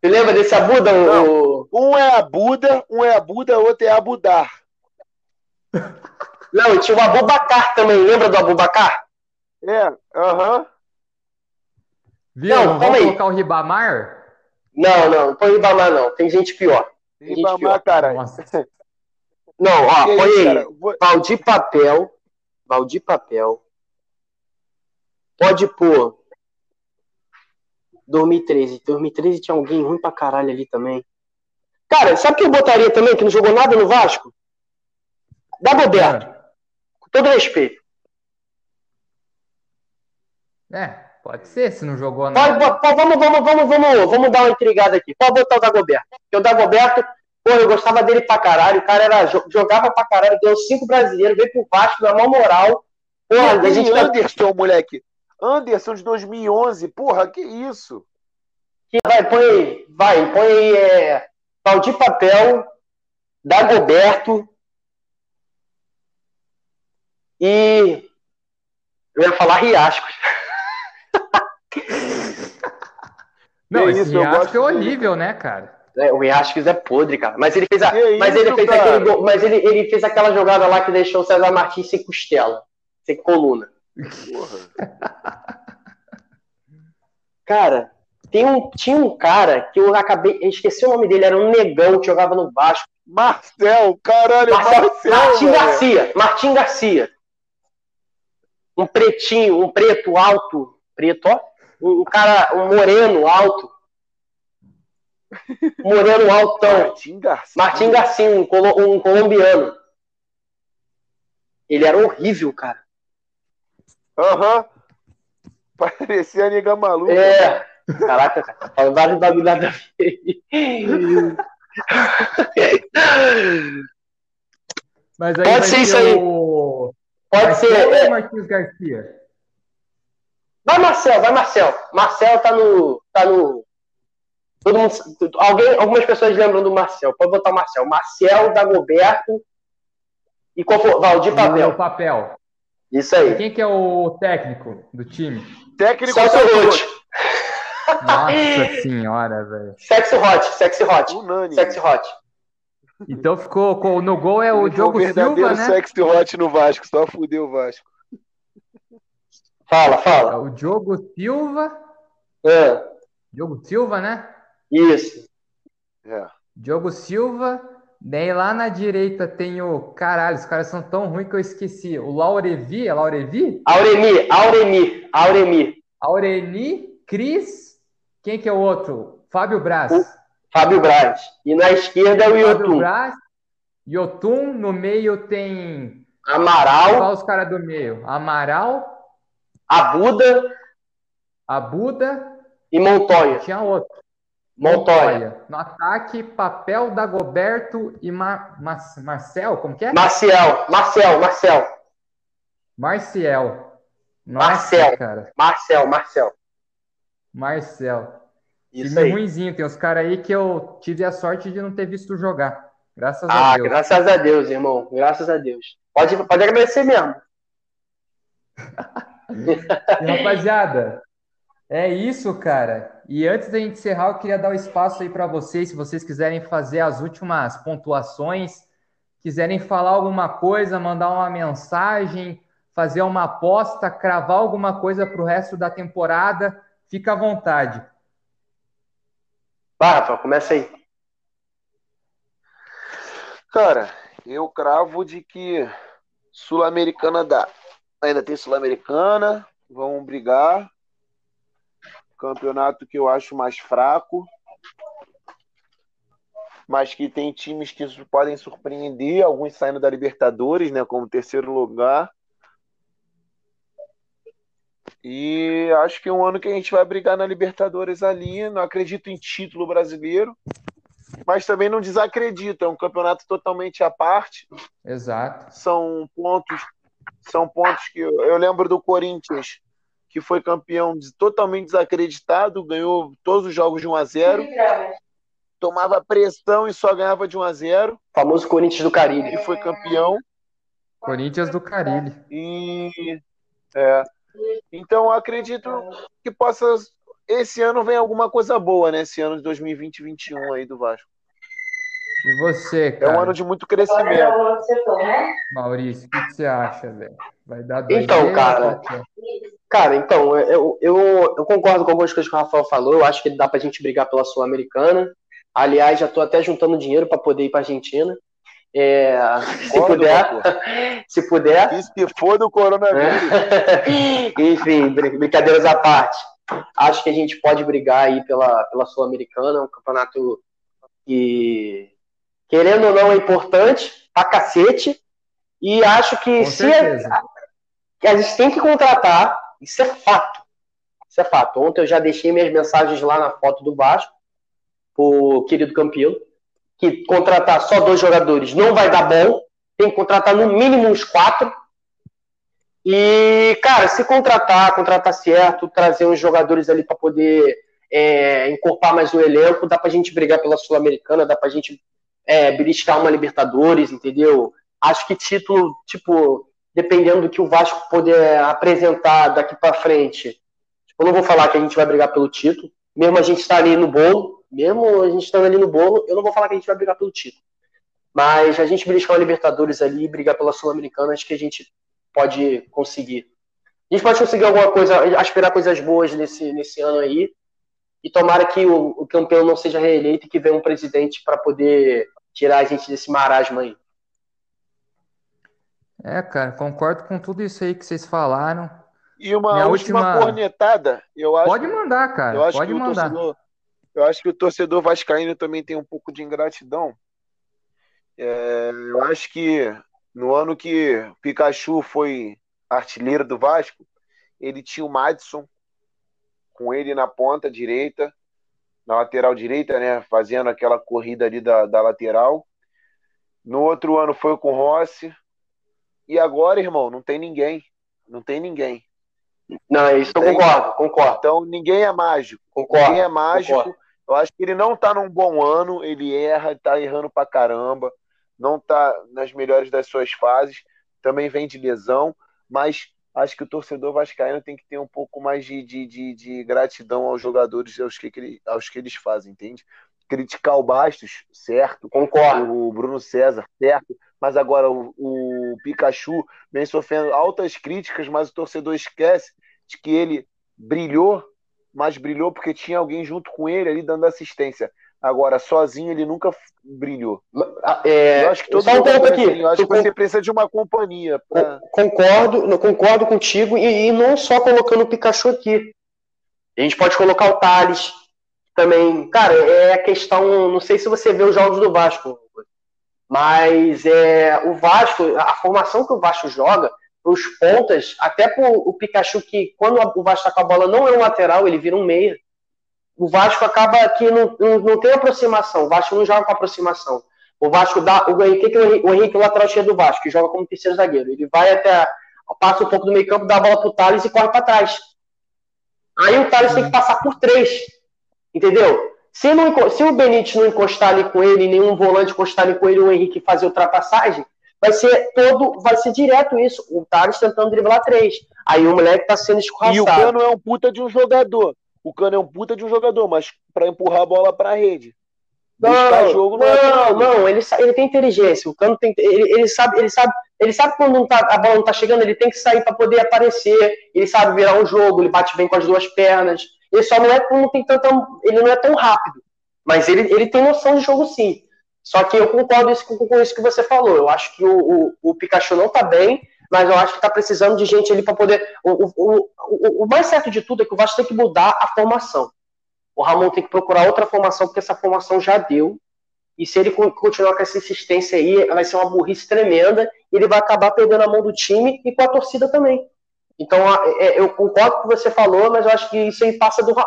Você lembra desse Abuda? O... Um é a Buda, um é a Buda, outro é a Budar. Não, tinha o Abubacar também. Lembra do Abubacar? É, aham. Viu? Não, Não, calma vamos aí. colocar o Ribamar? Não, não, não põe Ribamar não. Tem gente pior. Tem gente pior. Ribamar, cara. Nossa. Não, ó, põe aí. Valdir Papel. Valdir Papel. Pode pôr. 2013. 2013 tinha alguém ruim pra caralho ali também. Cara, sabe quem eu botaria também, que não jogou nada no Vasco? Dagoberto. Com todo respeito. É, pode ser, se não jogou Pode, nada. bo- pô, vamos, vamos, vamos, vamos, vamos dar uma intrigada aqui. Pode botar o Dagoberto. Porque o Dagoberto, pô, eu gostava dele pra caralho. O cara era, jo- jogava pra caralho, deu cinco brasileiros, veio pro Vasco na maior moral. Porra, a Aquele gente vai, Anderson, moleque. Anderson de 2011. Porra, que isso? vai, põe aí, vai, põe aí, é, Valdir Papel, Dagoberto e eu ia falar Riascos. (laughs) Não, Que esse isso, eu Riasco gosto é horrível, né, cara? É, o Riascos é podre, cara. Mas ele fez, a, mas isso, ele fez cara? aquele gol, mas ele, ele fez aquela jogada lá que deixou o César Martins sem costela, sem coluna. Porra. (laughs) Cara, tem um, tinha um cara que eu acabei, eu esqueci o nome dele, era um negão que jogava no Vasco. Marcel, caralho, Marcel- Marcel. Martim velho. Garcia, Martim Garcia. Um pretinho, um preto alto, preto, ó. Um cara, um moreno alto. Um (laughs) moreno altão. Martim Garcia. Martim Garcia, um, colo- um colombiano. Ele era horrível, cara. Aham. Parecia a nega maluca. É. Caraca, cara, tá falando vários bagulho nada. Mas aí Pode ser isso aí. o... Pode Marcelo ser. ou é. Marquinhos Garcia? Vai, Marcel, vai, Marcel. Marcel tá no. Tá no. Todo mundo, alguém, algumas pessoas lembram do Marcel. Pode botar o Marcel. Marcel, Dagoberto e qual foi? Valdir Papel. papel. Isso aí. Quem que é o técnico do time? Técnico Celso Roth. Nossa senhora, velho. Sexy Hot, Sexy Hot. Unânime. Sexy Hot. Então ficou com, no gol é o Ele Diogo verdadeiro Silva, né? sexy hot no Vasco, só fudeu o Vasco. Fala, É fala. o Diogo Silva. Ah, Diogo Silva, né? isso. É. Diogo Silva. Daí lá na direita tem o. Caralho, os caras são tão ruins que eu esqueci. O Laurevi, é Laurevi? Auremi, Auremi, Auremi. Aureni, Cris. Quem que é o outro? Fábio Braz. O- Fábio Braz. E na esquerda é o Fábio Yotun. Braz. Yotun. No meio tem. Amaral, Qual os caras do meio? Amaral. Abuda. Abuda. E Montoya. Tinha outro. Montoya. No ataque, papel Dagoberto e Mar, Mar, Marcel, como que é? Marcial, Marcel, Marcel. Marcial. Nossa, Marcel. cara. Marcel, Marcel. Marcel. Isso Time aí. ruimzinho. Tem uns caras aí que eu tive a sorte de não ter visto jogar. Graças Ah, a Deus. graças a Deus, irmão. Graças a Deus. Pode, pode agradecer mesmo. (laughs) E, rapaziada, é isso, cara. E antes da gente encerrar, eu queria dar o espaço aí para vocês, se vocês quiserem fazer as últimas pontuações, quiserem falar alguma coisa, mandar uma mensagem, fazer uma aposta, cravar alguma coisa para o resto da temporada, fica à vontade. Vai, Rafa, começa aí. Cara, eu cravo de que Sul-Americana dá. Ainda tem Sul-Americana, vamos brigar. Campeonato que eu acho mais fraco. Mas que tem times que podem surpreender, alguns saindo da Libertadores, né, como terceiro lugar. E acho que é um ano que a gente vai brigar na Libertadores ali. Não acredito em título brasileiro, mas também não desacredito. É um campeonato totalmente à parte. Exato. São pontos, são pontos que eu, eu lembro do Corinthians, que foi campeão totalmente desacreditado, ganhou todos os jogos de 1 a 0, tomava pressão e só ganhava de 1 a 0 Famoso Corinthians do Caribe. e foi campeão. Corinthians do Carilli. E é, então eu acredito que possa esse ano vem alguma coisa boa, né? Esse ano de 2020 e 2021 aí do Vasco. E você, É cara? um ano de muito crescimento. Maurício, o que que você acha, velho? Vai dar dois Então, cara, Cara, então, eu, eu, eu concordo com algumas coisas que o Rafael falou. Eu acho que dá pra gente brigar pela Sul-Americana. Aliás, já tô até juntando dinheiro pra poder ir pra Argentina. É, se puder, (laughs) se puder. E se for do coronavírus, (laughs) Enfim, brin- brincadeiras à parte. Acho que a gente pode brigar aí pela, pela Sul-Americana, um campeonato que, querendo ou não, é importante pra cacete. E acho que Com se certeza. que a gente tem que contratar, isso é fato. Isso é fato. Ontem eu já deixei minhas mensagens lá na foto do Vasco, pro querido Campilo, que contratar só dois jogadores não vai dar bom, tem que contratar no mínimo uns quatro. E, cara, se contratar, contratar certo, trazer uns jogadores ali para poder é, encorpar mais o elenco, dá pra gente brigar pela Sul-Americana, dá pra gente é, beliscar uma Libertadores, entendeu? Acho que título, tipo, dependendo do que o Vasco poder apresentar daqui para frente, eu não vou falar que a gente vai brigar pelo título, mesmo a gente estar ali no bolo, mesmo a gente estando ali no bolo, eu não vou falar que a gente vai brigar pelo título. Mas a gente beliscar uma Libertadores ali, brigar pela Sul-Americana, acho que a gente pode conseguir. A gente pode conseguir alguma coisa, aspirar coisas boas nesse, nesse ano aí. E tomara que o, o campeão não seja reeleito e que venha um presidente para poder tirar a gente desse marasmo aí. É, cara, concordo com tudo isso aí que vocês falaram. E uma Minha última, última- cornetada, eu acho, Pode mandar, cara. eu acho Pode que o mandar. torcedor, eu acho que o torcedor vascaíno também tem um pouco de ingratidão. É, eu acho que no ano que Pikachu foi artilheiro do Vasco, ele tinha o Madison com ele na ponta direita, na lateral direita, né, fazendo aquela corrida ali da, da lateral. No outro ano foi com o Rossi. E agora, irmão, não tem ninguém. Não tem ninguém. Não, isso eu Tem. concordo, concordo, Então ninguém é mágico. concordo. Ninguém é mágico. concordo. Eu acho que ele não tá num bom ano, ele erra, tá errando pra caramba, não tá nas melhores das suas fases, também vem de lesão, mas acho que o torcedor vascaíno tem que ter um pouco mais de, de, de, de gratidão aos jogadores, aos que, que ele- aos que eles fazem, entende? Criticar o Bastos, certo, Concordo. o Bruno César, certo, mas agora o, o Pikachu vem sofrendo altas críticas, mas o torcedor esquece de que ele brilhou, mas brilhou porque tinha alguém junto com ele ali dando assistência. Agora, sozinho, ele nunca brilhou. É, eu acho que todo só um ponto aqui. assim, eu acho que você precisa de uma companhia. pra- Concordo, concordo contigo, e, e não só colocando o Pikachu aqui. A gente pode colocar o Thales também. Cara, é a questão. Não sei se você vê os jogos do Vasco, mas é, o Vasco, a formação que o Vasco joga, os pontas, até pro o Pikachu, que quando o Vasco tá com a bola não é um lateral, ele vira um meia. O Vasco acaba que não, não, não tem aproximação. O Vasco não joga com aproximação. O Vasco dá. O Henrique, o Henrique, o Henrique o lateral cheio do Vasco, que joga como terceiro zagueiro. Ele vai até. Passa um pouco do meio campo, dá a bola pro Thales e corre para trás. Aí o Thales tem que passar por três. Entendeu? Se, não, se o Benítez não encostar ali com ele, nenhum volante encostar ali com ele, o Henrique fazer ultrapassagem, vai ser todo, vai ser direto isso. O Thales tentando driblar três. Aí o moleque tá sendo escorraçado. E o Cano é um puta de um jogador. O Cano é um puta de um jogador, mas para empurrar a bola pra rede. Não, jogo não, é não, não, ele, ele tem inteligência. O Cano tem, ele, ele sabe, ele sabe, ele sabe quando não tá, a bola não tá chegando, ele tem que sair para poder aparecer. Ele sabe virar um jogo, ele bate bem com as duas pernas. Ele só não é, não tem tanta, ele não é tão rápido, mas ele, ele tem noção de jogo sim. Só que eu concordo isso, com, com isso que você falou. Eu acho que o, o, o Pikachu não tá bem, mas eu acho que tá precisando de gente ali para poder. O, o, o, o mais certo de tudo é que o Vasco tem que mudar a formação. O Ramon tem que procurar outra formação, porque essa formação já deu. E se ele continuar com essa insistência aí, vai ser uma burrice tremenda. E ele vai acabar perdendo a mão do time e com a torcida também. Então, é, eu concordo com o que você falou, mas eu acho que isso aí passa do.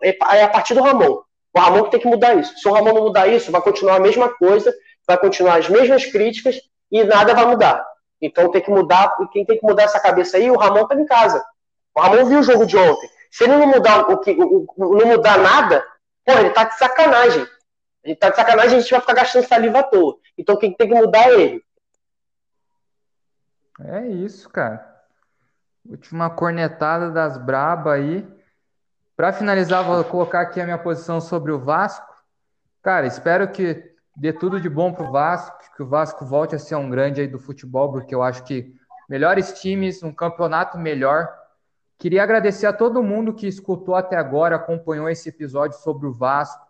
É, é a partir do Ramon. O Ramon que tem que mudar isso. Se o Ramon não mudar isso, vai continuar a mesma coisa, vai continuar as mesmas críticas e nada vai mudar. Então tem que mudar, e quem tem que mudar essa cabeça aí, o Ramon tá em casa. O Ramon viu o jogo de ontem. Se ele não mudar o que, não mudar nada, porra, ele tá de sacanagem. Ele tá de sacanagem, a gente vai ficar gastando saliva à toa. Então quem tem que mudar é ele. É isso, cara. Última cornetada das braba aí. Para finalizar, vou colocar aqui a minha posição sobre o Vasco. Cara, espero que dê tudo de bom pro Vasco, que o Vasco volte a ser um grande aí do futebol, porque eu acho que melhores times, um campeonato melhor. Queria agradecer a todo mundo que escutou até agora, acompanhou esse episódio sobre o Vasco.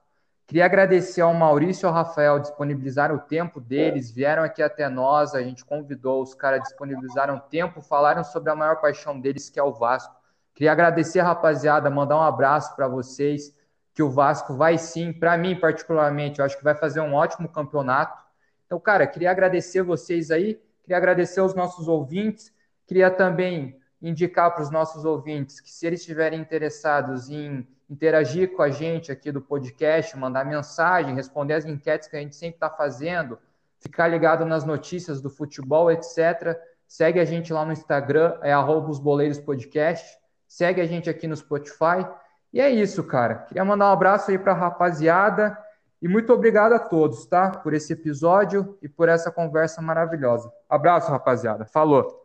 Queria agradecer ao Maurício e ao Rafael disponibilizaram o tempo deles, vieram aqui até nós, a gente convidou os caras, disponibilizaram tempo, falaram sobre a maior paixão deles, que é o Vasco. Queria agradecer, rapaziada, mandar um abraço para vocês, que o Vasco vai sim, para mim particularmente, eu acho que vai fazer um ótimo campeonato. Então, cara, queria agradecer vocês aí, queria agradecer aos nossos ouvintes, queria também indicar para os nossos ouvintes que se eles estiverem interessados em interagir com a gente aqui do podcast, mandar mensagem, responder as enquetes que a gente sempre está fazendo, ficar ligado nas notícias do futebol, etc. Segue a gente lá no Instagram, é arroba os podcast. Segue a gente aqui no Spotify. E é isso, cara. Queria mandar um abraço aí para a rapaziada e muito obrigado a todos, tá? Por esse episódio e por essa conversa maravilhosa. Abraço, rapaziada. Falou.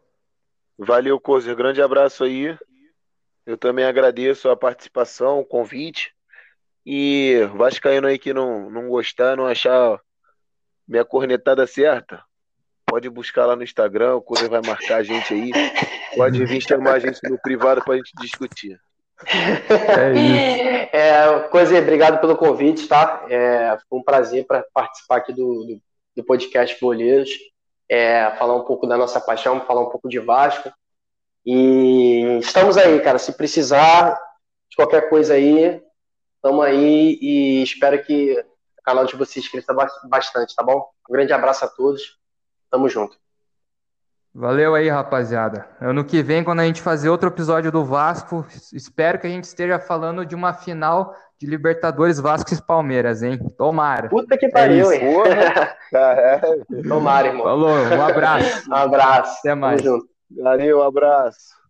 Valeu, Cozer. Grande abraço aí. Eu também agradeço a participação, o convite. E Vascaíno aí que não, não gostar, não achar minha cornetada certa, pode buscar lá no Instagram, o Cozer vai marcar a gente aí. Pode vir chamar a gente no privado para a gente discutir. É isso. É, Cozer, obrigado pelo convite, tá? É, foi um prazer para participar aqui do, do, do podcast Boleiros. É, falar um pouco da nossa paixão, falar um pouco de Vasco. E estamos aí, cara. Se precisar de qualquer coisa aí, estamos aí e espero que o canal de vocês cresça bastante, tá bom? Um grande abraço a todos. Tamo junto. Valeu aí, rapaziada. Ano que vem, quando a gente fazer outro episódio do Vasco, espero que a gente esteja falando de uma final de Libertadores Vasco e Palmeiras, hein? Tomara. Puta que pariu, (laughs) é hein? Tomara, irmão. Falou, um abraço. (laughs) um abraço. Até mais. Valeu, abraço.